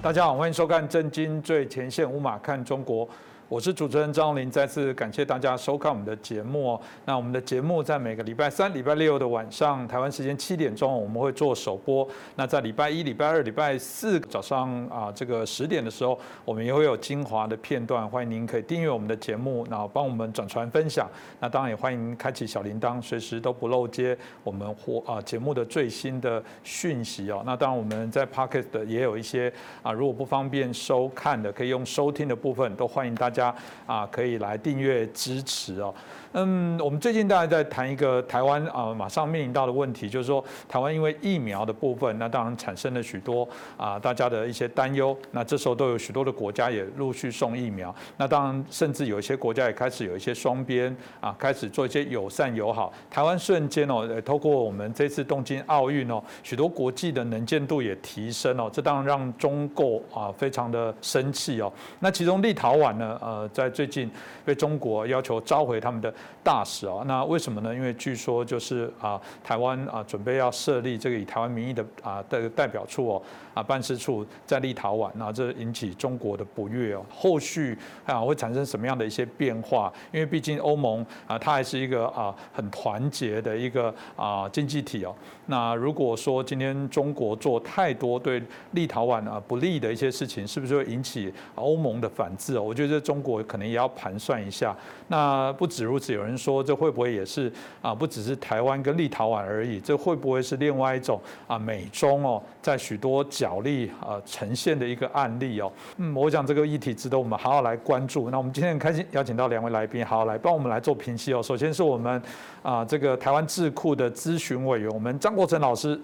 大家好，欢迎收看《震惊最前线》，五马看中国。我是主持人张林，再次感谢大家收看我们的节目哦。那我们的节目在每个礼拜三、礼拜六的晚上，台湾时间七点钟，我们会做首播。那在礼拜一、礼拜二、礼拜四早上啊，这个十点的时候，我们也会有精华的片段。欢迎您可以订阅我们的节目，然后帮我们转传分享。那当然也欢迎开启小铃铛，随时都不漏接我们或啊节目的最新的讯息哦。那当然我们在 Pocket 的也有一些啊，如果不方便收看的，可以用收听的部分，都欢迎大家。家啊，可以来订阅支持哦。嗯，我们最近大家在谈一个台湾啊，马上面临到的问题，就是说台湾因为疫苗的部分，那当然产生了许多啊大家的一些担忧。那这时候都有许多的国家也陆续送疫苗。那当然，甚至有一些国家也开始有一些双边啊，开始做一些友善友好。台湾瞬间哦，透过我们这次东京奥运哦，许多国际的能见度也提升哦。这当然让中共啊非常的生气哦。那其中立陶宛呢，呃，在最近被中国要求召回他们的。大使啊，那为什么呢？因为据说就是啊，台湾啊准备要设立这个以台湾名义的啊代代表处哦。办事处在立陶宛，那这引起中国的不悦哦。后续啊会产生什么样的一些变化？因为毕竟欧盟啊，它还是一个啊很团结的一个啊经济体哦。那如果说今天中国做太多对立陶宛啊不利的一些事情，是不是会引起欧盟的反制哦？我觉得中国可能也要盘算一下。那不止如此，有人说这会不会也是啊？不只是台湾跟立陶宛而已，这会不会是另外一种啊美中哦，在许多。角力啊呈现的一个案例哦，嗯，我想这个议题值得我们好好来关注。那我们今天很开心邀请到两位来宾，好好来帮我们来做评析哦。首先是我们啊这个台湾智库的咨询委员，我们张国成老师。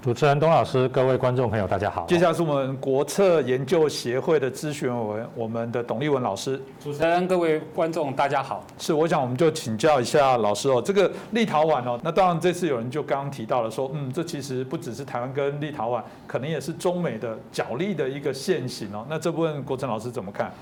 主持人董老师，各位观众朋友，大家好。接下来是我们国策研究协会的咨询委员，我们的董立文老师。主持人、各位观众，大家好。是，我想我们就请教一下老师哦，这个立陶宛哦，那当然这次有人就刚刚提到了说，嗯，这其实不只是台湾跟立陶宛，可能也是中美的角力的一个现形哦。那这部分国成老师怎么看？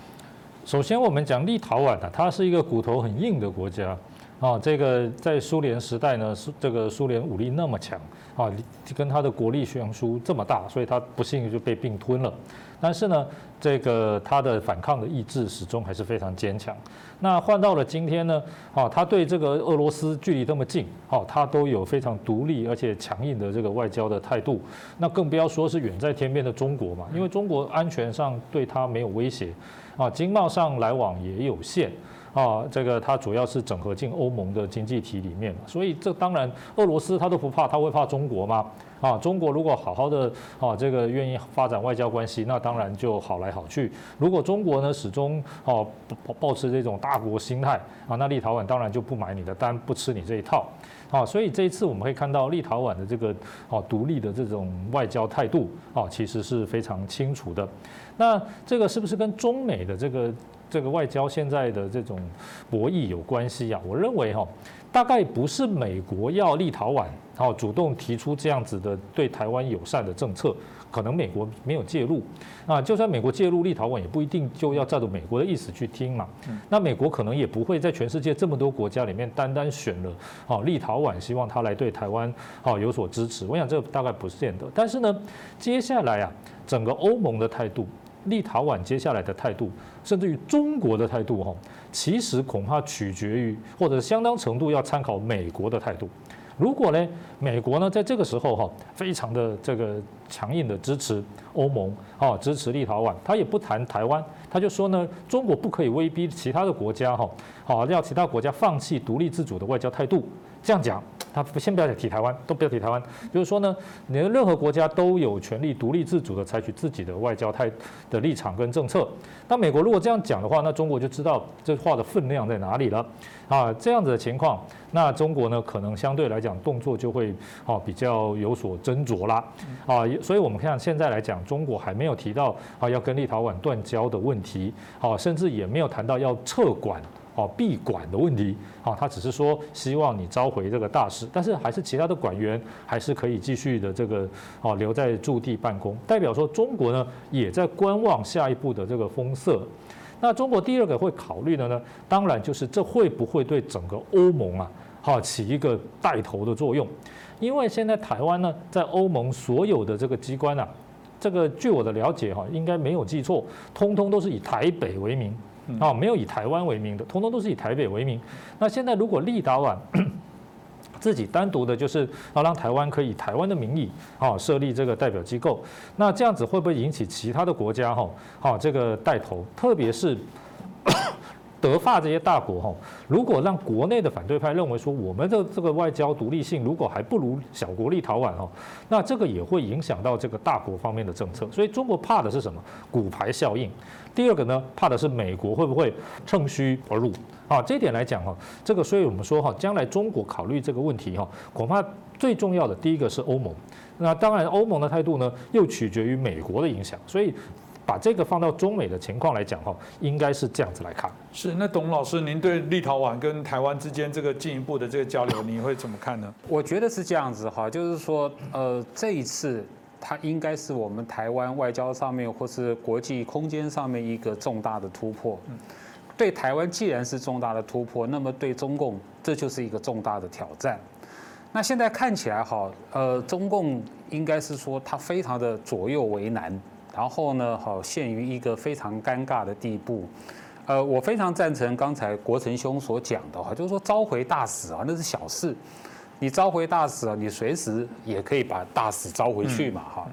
首先我们讲立陶宛啊，它是一个骨头很硬的国家。啊，这个在苏联时代呢，苏这个苏联武力那么强啊，跟他的国力悬殊这么大，所以他不幸就被并吞了。但是呢，这个他的反抗的意志始终还是非常坚强。那换到了今天呢，啊，他对这个俄罗斯距离这么近，哦，他都有非常独立而且强硬的这个外交的态度。那更不要说是远在天边的中国嘛，因为中国安全上对他没有威胁，啊，经贸上来往也有限。啊，这个它主要是整合进欧盟的经济体里面，所以这当然俄罗斯他都不怕，他会怕中国吗？啊，中国如果好好的啊，这个愿意发展外交关系，那当然就好来好去。如果中国呢始终哦保持这种大国心态啊，那立陶宛当然就不买你的单，不吃你这一套。啊，所以这一次我们可以看到立陶宛的这个哦独立的这种外交态度啊，其实是非常清楚的。那这个是不是跟中美的这个？这个外交现在的这种博弈有关系啊，我认为哈，大概不是美国要立陶宛哦主动提出这样子的对台湾友善的政策，可能美国没有介入啊，就算美国介入，立陶宛也不一定就要照着美国的意思去听嘛。那美国可能也不会在全世界这么多国家里面单单选了哦立陶宛，希望他来对台湾哦有所支持。我想这大概不是这样的。但是呢，接下来啊，整个欧盟的态度。立陶宛接下来的态度，甚至于中国的态度，哈，其实恐怕取决于，或者相当程度要参考美国的态度。如果呢，美国呢在这个时候哈，非常的这个强硬的支持欧盟，啊，支持立陶宛，他也不谈台湾，他就说呢，中国不可以威逼其他的国家，哈，好，要其他国家放弃独立自主的外交态度。这样讲，他先不要提台湾，都不要提台湾，就是说呢，你任何国家都有权利独立自主的采取自己的外交态的立场跟政策。那美国如果这样讲的话，那中国就知道这话的分量在哪里了啊。这样子的情况，那中国呢，可能相对来讲动作就会啊比较有所斟酌啦啊。所以我们看现在来讲，中国还没有提到啊要跟立陶宛断交的问题，啊，甚至也没有谈到要撤管。哦，闭馆的问题，啊，他只是说希望你召回这个大使，但是还是其他的馆员还是可以继续的这个哦留在驻地办公，代表说中国呢也在观望下一步的这个风色。那中国第二个会考虑的呢，当然就是这会不会对整个欧盟啊，哈起一个带头的作用？因为现在台湾呢，在欧盟所有的这个机关啊，这个据我的了解哈，应该没有记错，通通都是以台北为名。啊，没有以台湾为名的，通通都是以台北为名。那现在如果立陶宛 自己单独的，就是要让台湾可以台湾的名义啊设立这个代表机构，那这样子会不会引起其他的国家哈好这个带头，特别是？德法这些大国哈，如果让国内的反对派认为说我们的这个外交独立性如果还不如小国立陶宛哈，那这个也会影响到这个大国方面的政策。所以中国怕的是什么？骨牌效应。第二个呢，怕的是美国会不会趁虚而入啊？这一点来讲哈，这个所以我们说哈，将来中国考虑这个问题哈，恐怕最重要的第一个是欧盟。那当然欧盟的态度呢，又取决于美国的影响。所以。把这个放到中美的情况来讲哈，应该是这样子来看。是，那董老师，您对立陶宛跟台湾之间这个进一步的这个交流，你会怎么看呢？我觉得是这样子哈，就是说，呃，这一次它应该是我们台湾外交上面或是国际空间上面一个重大的突破。对台湾既然是重大的突破，那么对中共这就是一个重大的挑战。那现在看起来哈，呃，中共应该是说它非常的左右为难。然后呢，好陷于一个非常尴尬的地步。呃，我非常赞成刚才国成兄所讲的哈，就是说召回大使啊，那是小事。你召回大使啊，你随时也可以把大使召回去嘛哈。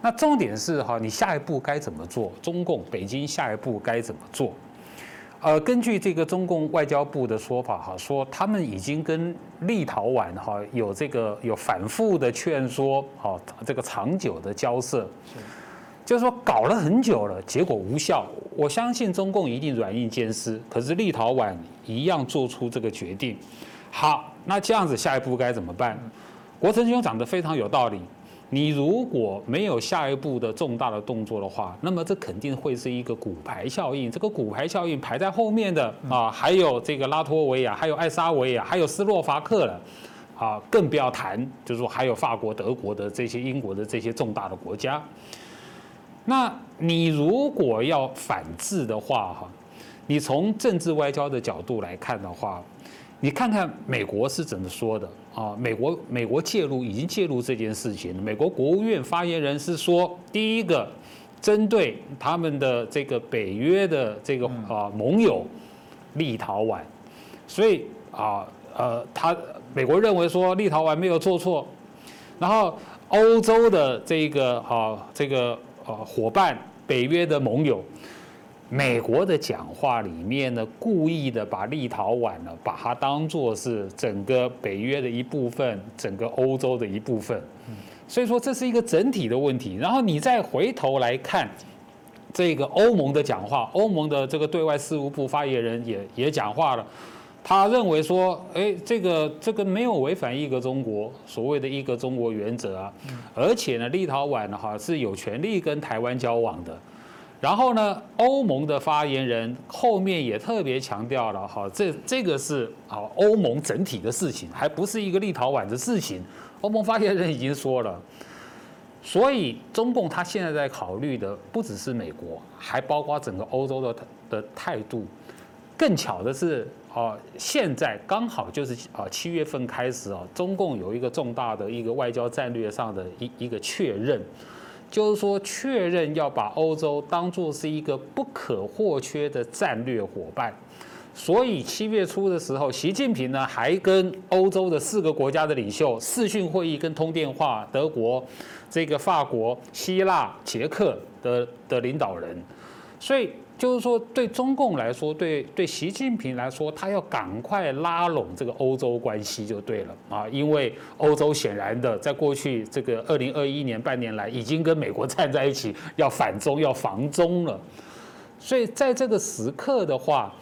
那重点是哈，你下一步该怎么做？中共北京下一步该怎么做？呃，根据这个中共外交部的说法哈，说他们已经跟立陶宛哈有这个有反复的劝说，哈这个长久的交涉。就是说搞了很久了，结果无效。我相信中共一定软硬兼施，可是立陶宛一样做出这个决定。好，那这样子下一步该怎么办？国成兄讲的非常有道理。你如果没有下一步的重大的动作的话，那么这肯定会是一个骨牌效应。这个骨牌效应排在后面的啊，还有这个拉脱维亚，还有爱沙维亚，还有斯洛伐克了，啊，更不要谈，就是说还有法国、德国的这些、英国的这些重大的国家。那你如果要反制的话，哈，你从政治外交的角度来看的话，你看看美国是怎么说的。啊，美国美国介入已经介入这件事情。美国国务院发言人是说，第一个，针对他们的这个北约的这个啊盟友立陶宛，所以啊呃，他美国认为说立陶宛没有做错，然后欧洲的这个啊这个呃伙伴北约的盟友。美国的讲话里面呢，故意的把立陶宛呢，把它当做是整个北约的一部分，整个欧洲的一部分。所以说这是一个整体的问题。然后你再回头来看这个欧盟的讲话，欧盟的这个对外事务部发言人也也讲话了，他认为说，哎，这个这个没有违反一个中国所谓的一个中国原则啊，而且呢，立陶宛呢哈是有权利跟台湾交往的。然后呢，欧盟的发言人后面也特别强调了，哈，这这个是啊欧盟整体的事情，还不是一个立陶宛的事情。欧盟发言人已经说了，所以中共他现在在考虑的不只是美国，还包括整个欧洲的的态度。更巧的是，啊，现在刚好就是啊七月份开始啊，中共有一个重大的一个外交战略上的一一个确认。就是说，确认要把欧洲当作是一个不可或缺的战略伙伴，所以七月初的时候，习近平呢还跟欧洲的四个国家的领袖视讯会议跟通电话，德国、这个法国、希腊、捷克的的领导人，所以。就是说，对中共来说，对对习近平来说，他要赶快拉拢这个欧洲关系就对了啊，因为欧洲显然的，在过去这个二零二一年半年来，已经跟美国站在一起，要反中要防中了，所以在这个时刻的话，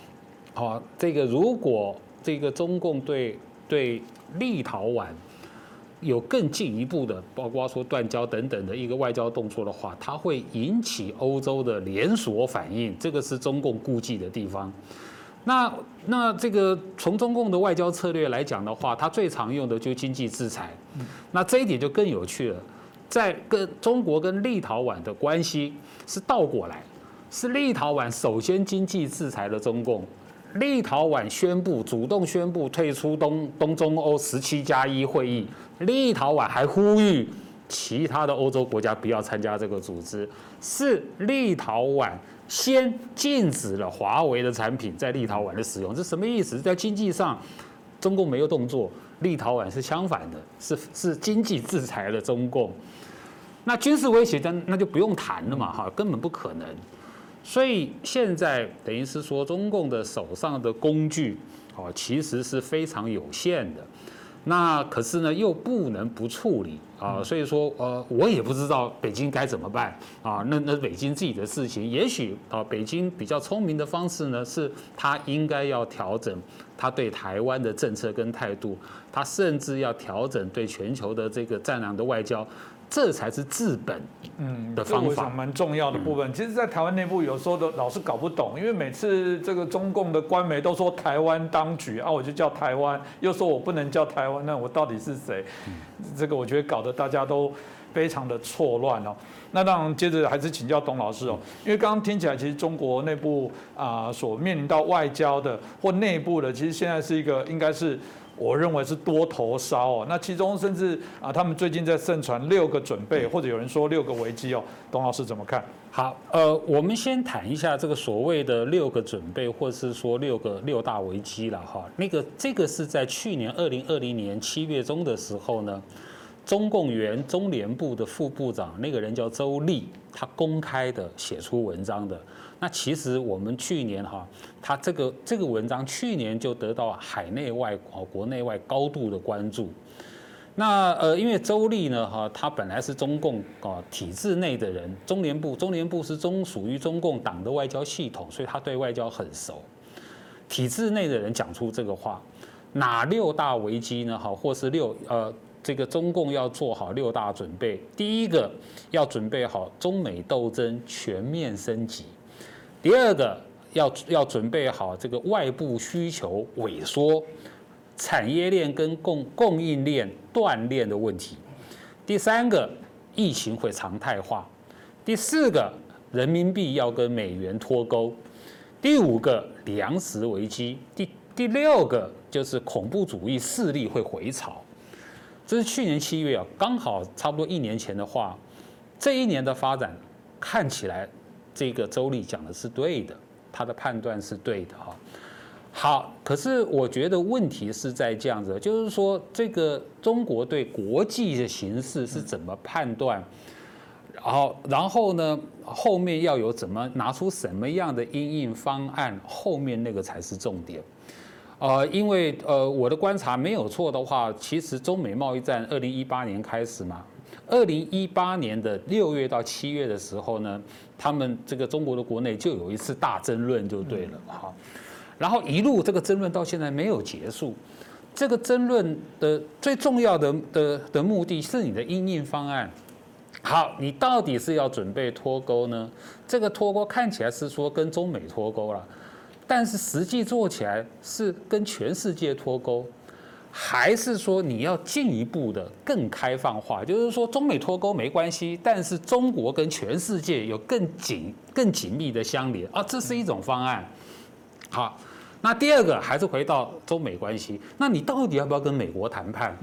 啊，这个如果这个中共对对立陶宛。有更进一步的，包括说断交等等的一个外交动作的话，它会引起欧洲的连锁反应，这个是中共估计的地方。那那这个从中共的外交策略来讲的话，它最常用的就经济制裁。那这一点就更有趣了，在跟中国跟立陶宛的关系是倒过来，是立陶宛首先经济制裁了中共。立陶宛宣布主动宣布退出东东中欧十七加一会议，立陶宛还呼吁其他的欧洲国家不要参加这个组织。是立陶宛先禁止了华为的产品在立陶宛的使用，这什么意思？在经济上，中共没有动作，立陶宛是相反的，是是经济制裁了中共。那军事威胁，那那就不用谈了嘛，哈，根本不可能。所以现在等于是说，中共的手上的工具，哦，其实是非常有限的。那可是呢，又不能不处理啊。所以说，呃，我也不知道北京该怎么办啊。那那北京自己的事情，也许啊，北京比较聪明的方式呢，是他应该要调整他对台湾的政策跟态度，他甚至要调整对全球的这个战狼的外交。这才是治本，嗯，的方法蛮重要的部分。其实，在台湾内部有时候都老是搞不懂，因为每次这个中共的官媒都说台湾当局啊，我就叫台湾，又说我不能叫台湾，那我到底是谁？这个我觉得搞得大家都非常的错乱哦。那当然，接着还是请教董老师哦，因为刚刚听起来，其实中国内部啊所面临到外交的或内部的，其实现在是一个应该是。我认为是多头烧哦，那其中甚至啊，他们最近在盛传六个准备，或者有人说六个危机哦，董老师怎么看？好，呃，我们先谈一下这个所谓的六个准备，或者是说六个六大危机了哈。那个这个是在去年二零二零年七月中的时候呢，中共原中联部的副部长那个人叫周立，他公开的写出文章的。那其实我们去年哈，他这个这个文章去年就得到海内外啊国内外高度的关注。那呃，因为周立呢哈，他本来是中共啊体制内的人，中联部中联部是中属于中共党的外交系统，所以他对外交很熟。体制内的人讲出这个话，哪六大危机呢？哈，或是六呃这个中共要做好六大准备。第一个要准备好中美斗争全面升级；第二个要要准备好这个外部需求萎缩、产业链跟供供应链断裂的问题；第三个疫情会常态化；第四个人民币要跟美元脱钩；第五个粮食危机；第第六个就是恐怖主义势力会回潮。这是去年七月啊，刚好差不多一年前的话，这一年的发展看起来，这个周丽讲的是对的，他的判断是对的哈。好，可是我觉得问题是在这样子，就是说这个中国对国际的形势是怎么判断，然后然后呢，后面要有怎么拿出什么样的应应方案，后面那个才是重点。呃，因为呃，我的观察没有错的话，其实中美贸易战二零一八年开始嘛，二零一八年的六月到七月的时候呢，他们这个中国的国内就有一次大争论，就对了哈。然后一路这个争论到现在没有结束，这个争论的最重要的的的目的是你的应应方案。好，你到底是要准备脱钩呢？这个脱钩看起来是说跟中美脱钩了。但是实际做起来是跟全世界脱钩，还是说你要进一步的更开放化？就是说中美脱钩没关系，但是中国跟全世界有更紧、更紧密的相连啊，这是一种方案。好，那第二个还是回到中美关系，那你到底要不要跟美国谈判？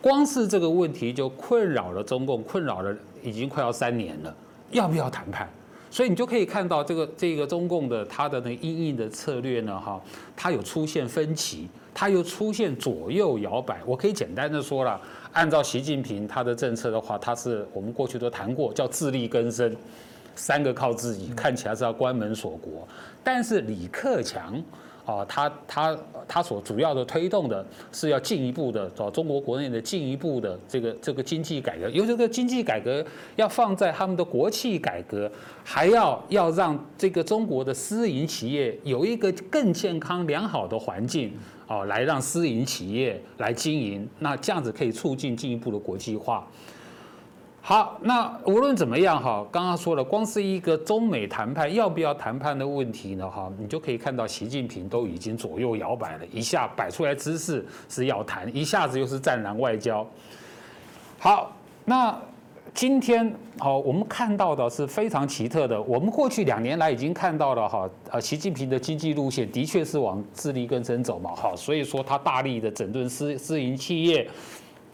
光是这个问题就困扰了中共，困扰了已经快要三年了，要不要谈判？所以你就可以看到这个这个中共的它的那个阴影的策略呢，哈，它有出现分歧，它又出现左右摇摆。我可以简单的说了，按照习近平他的政策的话，他是我们过去都谈过，叫自力更生，三个靠自己，看起来是要关门锁国。但是李克强。啊，他他他所主要的推动的是要进一步的找中国国内的进一步的这个这个经济改革，因为这个经济改革要放在他们的国企改革，还要要让这个中国的私营企业有一个更健康良好的环境哦，来让私营企业来经营，那这样子可以促进进一步的国际化。好，那无论怎么样哈，刚刚说了，光是一个中美谈判要不要谈判的问题呢哈，你就可以看到习近平都已经左右摇摆了，一下摆出来姿势是要谈，一下子又是战狼外交。好，那今天好，我们看到的是非常奇特的，我们过去两年来已经看到了哈，呃，习近平的经济路线的确是往自力更生走嘛，哈，所以说他大力的整顿私私营企业，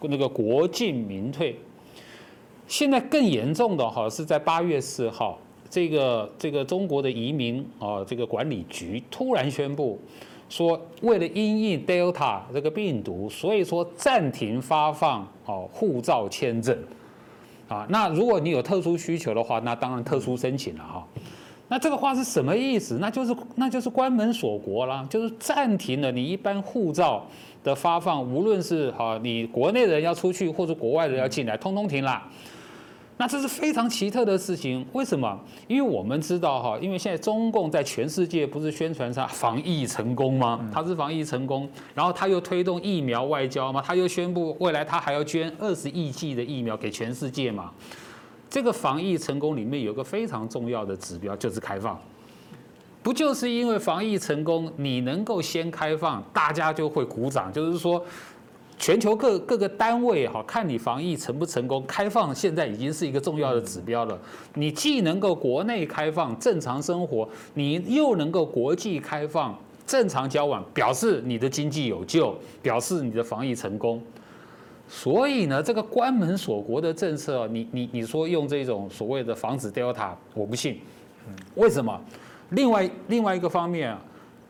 那个国进民退。现在更严重的哈是在八月四号，这个这个中国的移民啊这个管理局突然宣布说，为了因应 Delta 这个病毒，所以说暂停发放哦护照签证啊。那如果你有特殊需求的话，那当然特殊申请了哈。那这个话是什么意思？那就是那就是关门锁国啦，就是暂停了你一般护照的发放，无论是哈你国内人要出去或者国外人要进来，通通停了。那这是非常奇特的事情，为什么？因为我们知道哈，因为现在中共在全世界不是宣传上防疫成功吗？他是防疫成功，然后他又推动疫苗外交嘛，他又宣布未来他还要捐二十亿剂的疫苗给全世界嘛。这个防疫成功里面有个非常重要的指标，就是开放。不就是因为防疫成功，你能够先开放，大家就会鼓掌，就是说。全球各各个单位哈，看你防疫成不成功，开放现在已经是一个重要的指标了。你既能够国内开放正常生活，你又能够国际开放正常交往，表示你的经济有救，表示你的防疫成功。所以呢，这个关门锁国的政策，你你你说用这种所谓的防止 Delta，我不信。为什么？另外另外一个方面啊。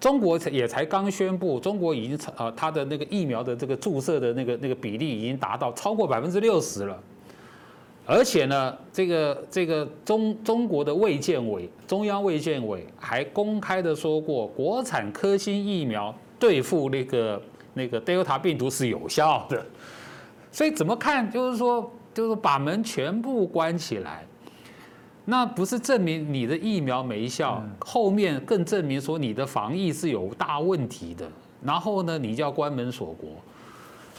中国才也才刚宣布，中国已经成呃，它的那个疫苗的这个注射的那个那个比例已经达到超过百分之六十了，而且呢，这个这个中中国的卫健委中央卫健委还公开的说过，国产科兴疫苗对付那个那个 Delta 病毒是有效的，所以怎么看就是说就是把门全部关起来。那不是证明你的疫苗没效，后面更证明说你的防疫是有大问题的。然后呢，你就要关门锁国。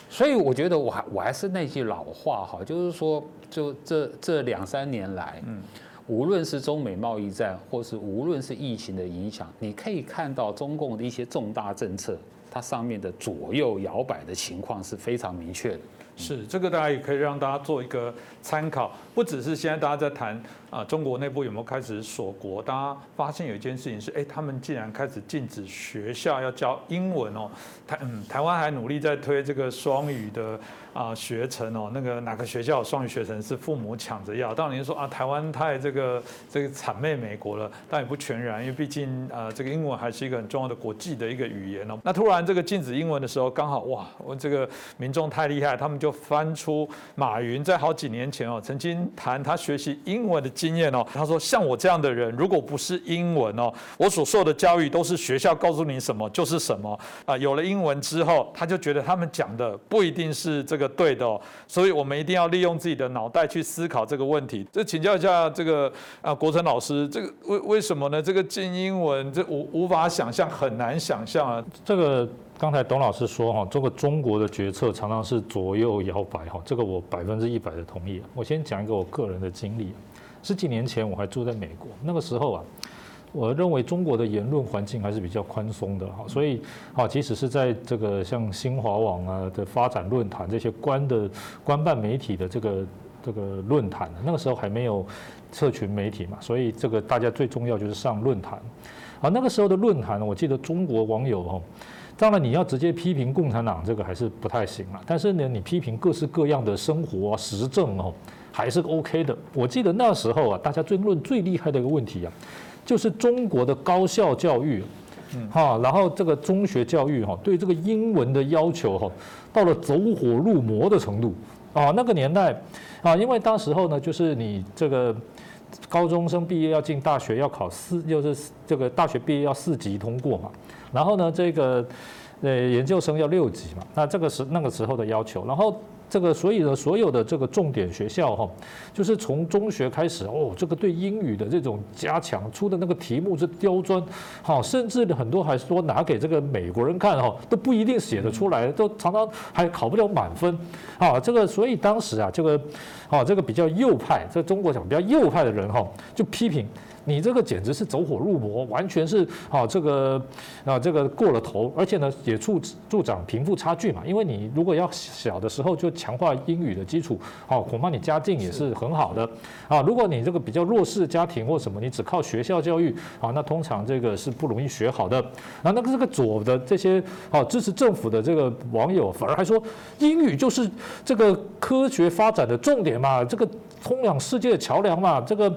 所以我觉得我还我还是那句老话哈，就是说，就这这两三年来，嗯，无论是中美贸易战，或是无论是疫情的影响，你可以看到中共的一些重大政策，它上面的左右摇摆的情况是非常明确的。是，这个大家也可以让大家做一个参考，不只是现在大家在谈啊，中国内部有没有开始锁国？大家发现有一件事情是，哎，他们竟然开始禁止学校要教英文哦。台嗯，台湾还努力在推这个双语的。啊，学成哦，那个哪个学校双语学成是父母抢着要？当然您说啊，台湾太这个这个谄媚美国了，但也不全然，因为毕竟啊，这个英文还是一个很重要的国际的一个语言哦。那突然这个禁止英文的时候，刚好哇，我这个民众太厉害，他们就翻出马云在好几年前哦，曾经谈他学习英文的经验哦。他说，像我这样的人，如果不是英文哦，我所受的教育都是学校告诉你什么就是什么啊。有了英文之后，他就觉得他们讲的不一定是这个。对的哦，所以我们一定要利用自己的脑袋去思考这个问题。这请教一下这个啊，国成老师，这个为为什么呢？这个进英文，这无无法想象，很难想象啊。这个刚才董老师说哈，这个中国的决策常常是左右摇摆哈，这个我百分之一百的同意。我先讲一个我个人的经历，十几年前我还住在美国，那个时候啊。我认为中国的言论环境还是比较宽松的哈，所以啊，即使是在这个像新华网啊的发展论坛这些官的官办媒体的这个这个论坛，那个时候还没有社群媒体嘛，所以这个大家最重要就是上论坛。啊，那个时候的论坛，我记得中国网友哦，当然你要直接批评共产党这个还是不太行了，但是呢，你批评各式各样的生活啊时政哦，还是 OK 的。我记得那时候啊，大家争论最厉害的一个问题啊。就是中国的高校教育，哈，然后这个中学教育哈，对这个英文的要求哈，到了走火入魔的程度啊。那个年代啊，因为当时候呢，就是你这个高中生毕业要进大学要考四，就是这个大学毕业要四级通过嘛。然后呢，这个呃研究生要六级嘛。那这个是那个时候的要求，然后。这个，所以呢，所有的这个重点学校哈，就是从中学开始哦，这个对英语的这种加强，出的那个题目是刁钻，好，甚至很多还说拿给这个美国人看哈，都不一定写得出来，都常常还考不了满分，啊，这个所以当时啊，这个，啊，这个比较右派，在中国讲比较右派的人哈，就批评。你这个简直是走火入魔，完全是啊，这个啊，这个过了头，而且呢，也助助长贫富差距嘛。因为你如果要小的时候就强化英语的基础，哦，恐怕你家境也是很好的啊。如果你这个比较弱势家庭或什么，你只靠学校教育啊，那通常这个是不容易学好的。啊，那个这个左的这些啊支持政府的这个网友，反而还说英语就是这个科学发展的重点嘛，这个通往世界的桥梁嘛，这个。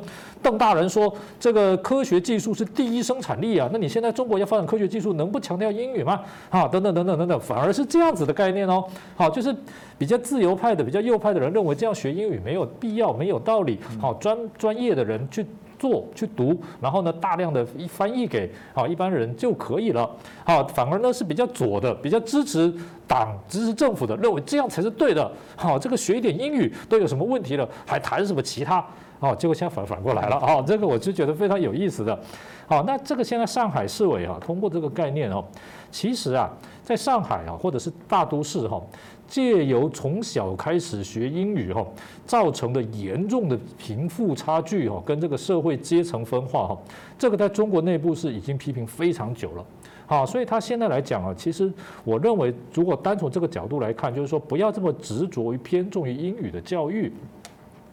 邓大人说：“这个科学技术是第一生产力啊，那你现在中国要发展科学技术，能不强调英语吗？啊，等等等等等等，反而是这样子的概念哦。好，就是比较自由派的、比较右派的人认为这样学英语没有必要、没有道理。好，专专业的人去做、去读，然后呢，大量的一翻译给好一般人就可以了。好，反而呢是比较左的、比较支持党、支持政府的，认为这样才是对的。好，这个学一点英语都有什么问题了，还谈什么其他？”哦，结果现在反反过来了哦，这个我就觉得非常有意思的。好，那这个现在上海市委哈通过这个概念哦，其实啊，在上海啊或者是大都市哈，借由从小开始学英语哈，造成的严重的贫富差距哈，跟这个社会阶层分化哈，这个在中国内部是已经批评非常久了。好，所以他现在来讲啊，其实我认为，如果单从这个角度来看，就是说不要这么执着于偏重于英语的教育。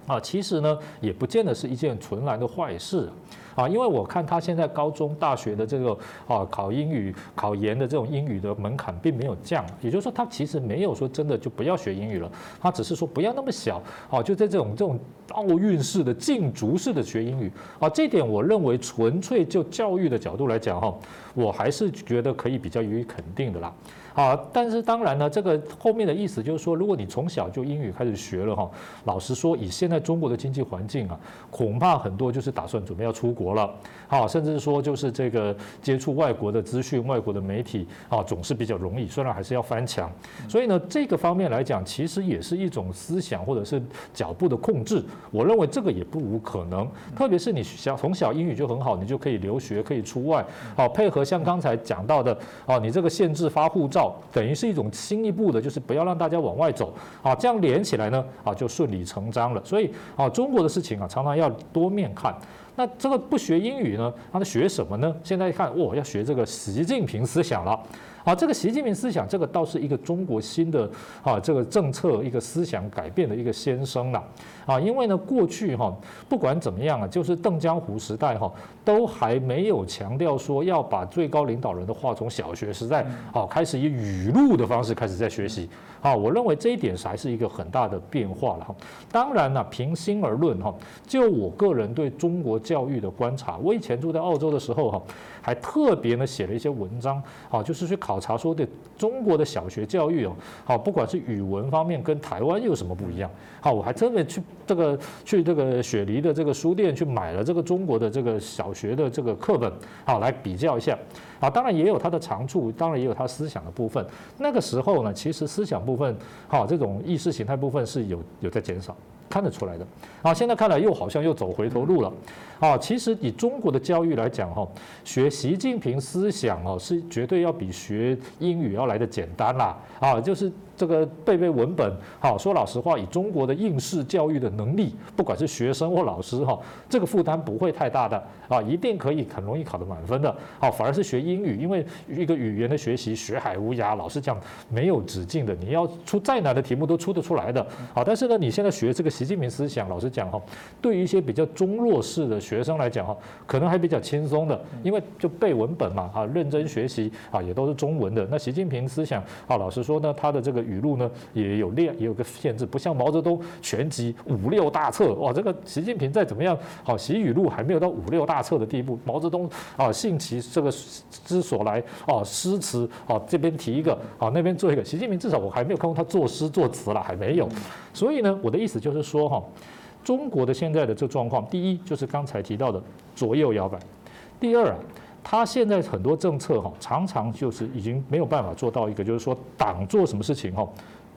啊，其实呢，也不见得是一件纯然的坏事啊，因为我看他现在高中、大学的这个啊考英语、考研的这种英语的门槛并没有降，也就是说，他其实没有说真的就不要学英语了，他只是说不要那么小，啊，就在这种这种奥运式的竞逐式的学英语啊，这点我认为纯粹就教育的角度来讲哈，我还是觉得可以比较予以肯定的啦。啊，但是当然呢，这个后面的意思就是说，如果你从小就英语开始学了哈，老实说，以现在中国的经济环境啊，恐怕很多就是打算准备要出国。了。啊，甚至说就是这个接触外国的资讯、外国的媒体啊，总是比较容易，虽然还是要翻墙。所以呢，这个方面来讲，其实也是一种思想或者是脚步的控制。我认为这个也不无可能，特别是你小从小英语就很好，你就可以留学，可以出外。好，配合像刚才讲到的，哦，你这个限制发护照，等于是一种新一步的，就是不要让大家往外走。啊，这样连起来呢，啊，就顺理成章了。所以啊，中国的事情啊，常常要多面看。那这个不学英语呢？他学什么呢？现在一看，哇，要学这个习近平思想了。啊，这个习近平思想，这个倒是一个中国新的啊，这个政策一个思想改变的一个先声了。啊，因为呢，过去哈，不管怎么样啊，就是邓江湖时代哈，都还没有强调说要把最高领导人的话从小学时代啊开始以语录的方式开始在学习。啊，我认为这一点是还是一个很大的变化了哈。当然呢，平心而论哈，就我个人对中国教育的观察，我以前住在澳洲的时候哈，还特别呢写了一些文章，啊，就是去考察说的中国的小学教育哦，好，不管是语文方面跟台湾有什么不一样，好，我还特别去这个去这个雪梨的这个书店去买了这个中国的这个小学的这个课本，好，来比较一下。啊，当然也有它的长处，当然也有它思想的部分。那个时候呢，其实思想部分，哈，这种意识形态部分是有有在减少，看得出来的。啊，现在看来又好像又走回头路了。啊，其实以中国的教育来讲，哈，学习近平思想哦，是绝对要比学英语要来的简单啦。啊，就是这个背背文本，好说老实话，以中国的应试教育的能力，不管是学生或老师，哈，这个负担不会太大的。啊，一定可以很容易考得满分的。好，反而是学英语，因为一个语言的学习，学海无涯，老实讲没有止境的。你要出再难的题目都出得出来的。好，但是呢，你现在学这个习近平思想，老实讲哈，对于一些比较中弱势的学生来讲哈，可能还比较轻松的，因为就背文本嘛，啊，认真学习啊，也都是中文的。那习近平思想啊，老实说呢，他的这个语录呢也有量，也有个限制，不像毛泽东全集五六大册哇，这个习近平再怎么样好，习语录还没有到五六大。册的地步，毛泽东啊，兴其这个之所来啊，诗词啊，这边提一个啊，那边做一个。习近平至少我还没有看过他作诗作词了，还没有。所以呢，我的意思就是说哈，中国的现在的这状况，第一就是刚才提到的左右摇摆，第二啊，他现在很多政策哈，常常就是已经没有办法做到一个，就是说党做什么事情哈，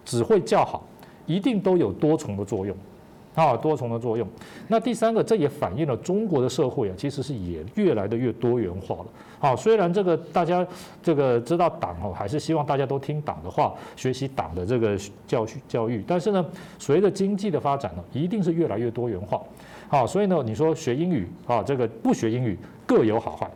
只会叫好，一定都有多重的作用。啊，多重的作用。那第三个，这也反映了中国的社会啊，其实是也越来的越多元化了。好，虽然这个大家这个知道党哦，还是希望大家都听党的话，学习党的这个教育教育。但是呢，随着经济的发展呢，一定是越来越多元化。好，所以呢，你说学英语啊，这个不学英语各有好坏。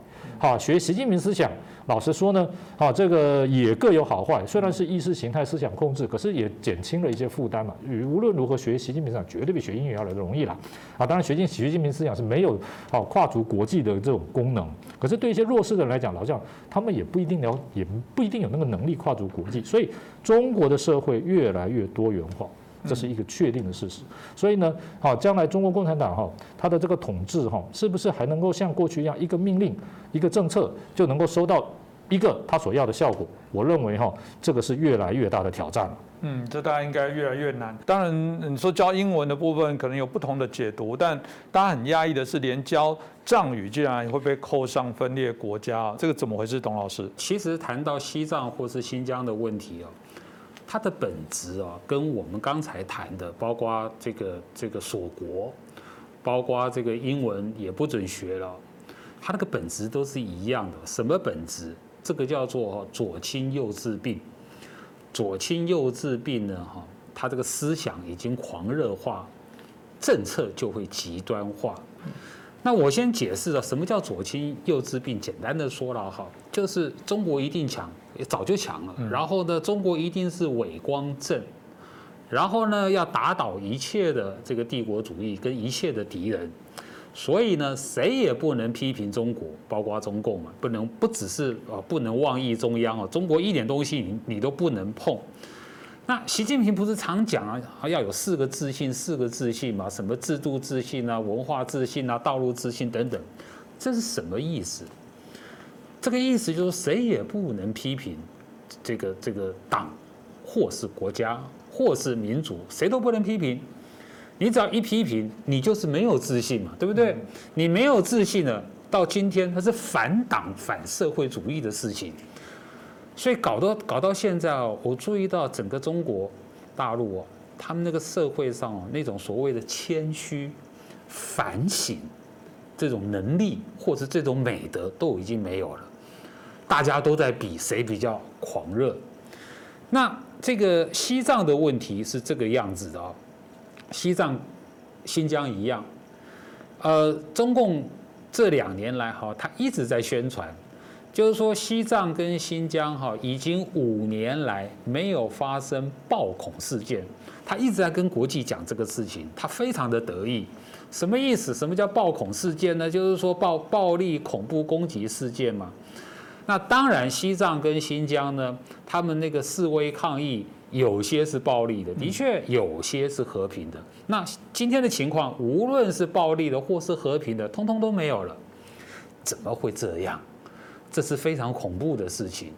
好，学习近平思想。老实说呢，啊，这个也各有好坏。虽然是意识形态思想控制，可是也减轻了一些负担嘛。无论如何，学习近平思想绝对比学英语要来的容易啦。啊，当然学习习近平思想是没有啊跨足国际的这种功能。可是对一些弱势的人来讲，老讲他们也不一定了，也不一定有那个能力跨足国际。所以中国的社会越来越多元化，这是一个确定的事实。所以呢，好，将来中国共产党哈，它的这个统治哈，是不是还能够像过去一样，一个命令、一个政策就能够收到？一个他所要的效果，我认为哈，这个是越来越大的挑战了。嗯，这大家应该越来越难。当然，你说教英文的部分可能有不同的解读，但大家很压抑的是，连教藏语竟然会被扣上分裂国家，这个怎么回事？董老师，其实谈到西藏或是新疆的问题啊，它的本质啊，跟我们刚才谈的，包括这个这个锁国，包括这个英文也不准学了，它那个本质都是一样的。什么本质？这个叫做左倾右治病，左倾右治病呢？哈，他这个思想已经狂热化，政策就会极端化。那我先解释了什么叫左倾右治病。简单的说了哈，就是中国一定强，早就强了。然后呢，中国一定是伪光正，然后呢，要打倒一切的这个帝国主义跟一切的敌人。所以呢，谁也不能批评中国，包括中共嘛，不能不只是啊，不能妄议中央啊，中国一点东西你你都不能碰。那习近平不是常讲啊，要有四个自信，四个自信嘛，什么制度自信啊，文化自信啊，道路自信等等，这是什么意思？这个意思就是谁也不能批评这个这个党，或是国家，或是民族，谁都不能批评。你只要一批评，你就是没有自信嘛，对不对？你没有自信了，到今天它是反党反社会主义的事情，所以搞到搞到现在哦，我注意到整个中国大陆哦，他们那个社会上哦，那种所谓的谦虚、反省这种能力或者这种美德都已经没有了，大家都在比谁比较狂热。那这个西藏的问题是这个样子的哦。西藏、新疆一样，呃，中共这两年来哈，他一直在宣传，就是说西藏跟新疆哈，已经五年来没有发生暴恐事件，他一直在跟国际讲这个事情，他非常的得意。什么意思？什么叫暴恐事件呢？就是说暴暴力恐怖攻击事件嘛。那当然，西藏跟新疆呢，他们那个示威抗议。有些是暴力的，的确有些是和平的。那今天的情况，无论是暴力的或是和平的，通通都没有了。怎么会这样？这是非常恐怖的事情。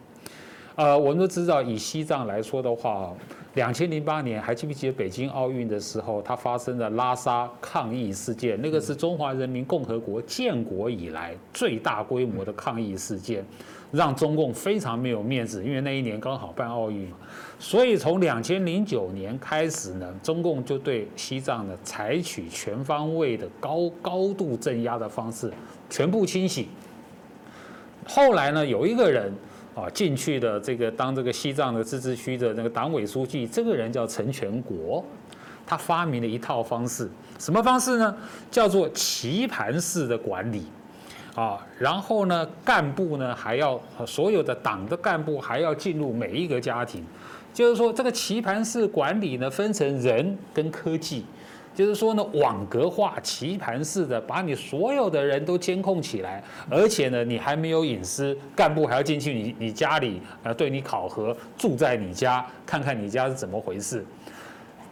呃，我们都知道，以西藏来说的话，两千零八年还记不记得北京奥运的时候，它发生的拉萨抗议事件？那个是中华人民共和国建国以来最大规模的抗议事件，让中共非常没有面子，因为那一年刚好办奥运嘛。所以从两千零九年开始呢，中共就对西藏呢采取全方位的高高度镇压的方式，全部清洗。后来呢，有一个人啊进去的这个当这个西藏的自治区的那个党委书记，这个人叫陈全国，他发明了一套方式，什么方式呢？叫做棋盘式的管理啊，然后呢，干部呢还要所有的党的干部还要进入每一个家庭。就是说，这个棋盘式管理呢，分成人跟科技。就是说呢，网格化、棋盘式的，把你所有的人都监控起来，而且呢，你还没有隐私，干部还要进去你你家里，呃，对你考核，住在你家，看看你家是怎么回事。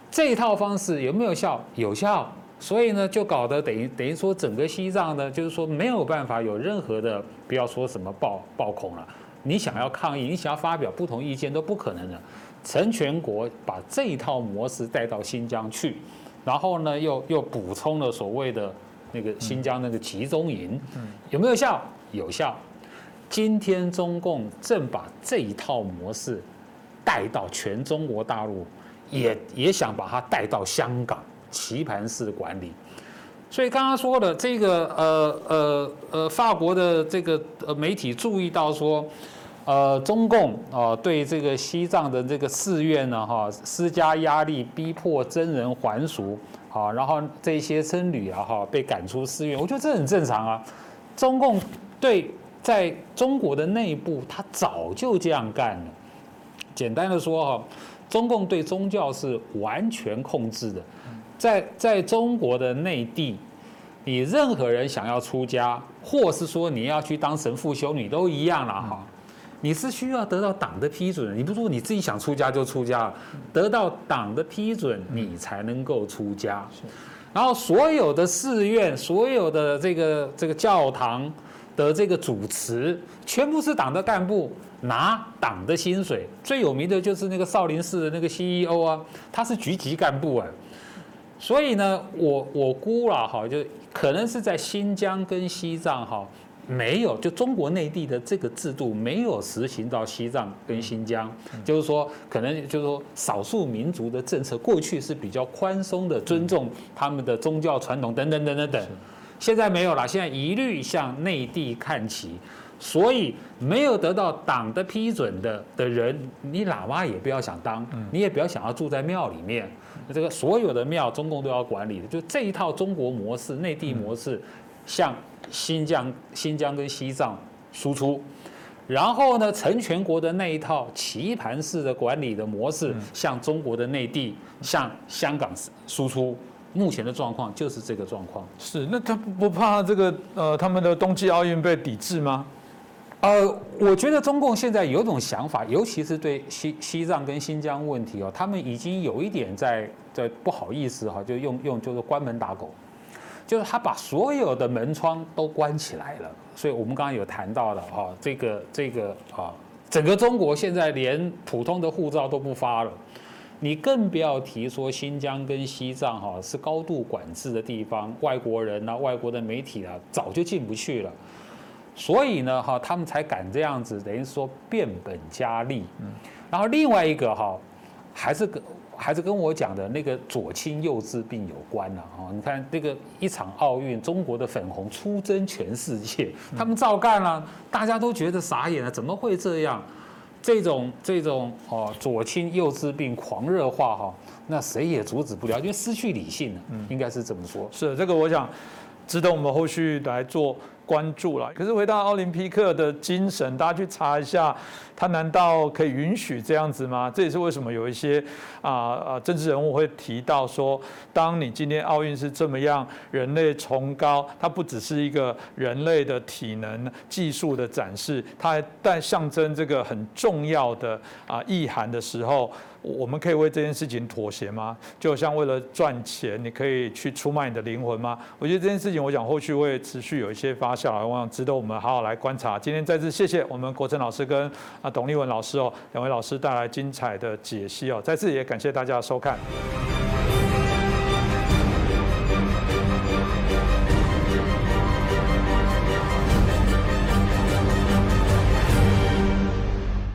这一套方式有没有效？有效。所以呢，就搞得等于等于说，整个西藏呢，就是说没有办法有任何的，不要说什么暴暴恐了，你想要抗议，你想要发表不同意见都不可能的。成全国把这一套模式带到新疆去，然后呢，又又补充了所谓的那个新疆那个集中营，有没有效？有效。今天中共正把这一套模式带到全中国大陆，也也想把它带到香港，棋盘式管理。所以刚刚说的这个呃呃呃，法国的这个呃媒体注意到说。呃，中共啊，对这个西藏的这个寺院呢，哈，施加压力，逼迫僧人还俗，啊，然后这些僧侣啊，哈，被赶出寺院，我觉得这很正常啊。中共对在中国的内部，他早就这样干了。简单的说哈，中共对宗教是完全控制的，在在中国的内地，你任何人想要出家，或是说你要去当神父修女，都一样了哈。你是需要得到党的批准，你不说你自己想出家就出家，得到党的批准你才能够出家。然后所有的寺院、所有的这个这个教堂的这个主持，全部是党的干部拿党的薪水。最有名的就是那个少林寺的那个 CEO 啊，他是局级干部啊。所以呢，我我估了哈，就可能是在新疆跟西藏哈。没有，就中国内地的这个制度没有实行到西藏跟新疆，就是说，可能就是说少数民族的政策过去是比较宽松的，尊重他们的宗教传统等等等等等，现在没有了，现在一律向内地看齐，所以没有得到党的批准的的人，你喇嘛也不要想当，你也不要想要住在庙里面，这个所有的庙中共都要管理的，就这一套中国模式、内地模式，向。新疆、新疆跟西藏输出，然后呢，成全国的那一套棋盘式的管理的模式，向中国的内地、向香港输出。目前的状况就是这个状况。是，那他不怕这个呃，他们的冬季奥运被抵制吗？呃，我觉得中共现在有种想法，尤其是对西西藏跟新疆问题哦，他们已经有一点在在不好意思哈，就用用就是关门打狗。就是他把所有的门窗都关起来了，所以我们刚刚有谈到了哈，这个这个啊，整个中国现在连普通的护照都不发了，你更不要提说新疆跟西藏哈是高度管制的地方，外国人啊、外国的媒体啊早就进不去了。所以呢，哈，他们才敢这样子，等于说变本加厉。嗯，然后另外一个哈，还是跟还是跟我讲的那个左倾右治病有关了啊。你看那个一场奥运，中国的粉红出征全世界，他们照干了，大家都觉得傻眼了，怎么会这样？这种这种哦，左倾右治病狂热化哈，那谁也阻止不了，因为失去理性了。嗯，应该是这么说。是这个，我想值得我们后续来做。关注了，可是回到奥林匹克的精神，大家去查一下，他难道可以允许这样子吗？这也是为什么有一些啊啊政治人物会提到说，当你今天奥运是这么样人类崇高，它不只是一个人类的体能技术的展示，它还带象征这个很重要的啊意涵的时候。我们可以为这件事情妥协吗？就像为了赚钱，你可以去出卖你的灵魂吗？我觉得这件事情，我想后续会持续有一些发酵，我想值得我们好好来观察。今天再次谢谢我们国成老师跟啊董立文老师哦，两位老师带来精彩的解析哦，再次也感谢大家的收看。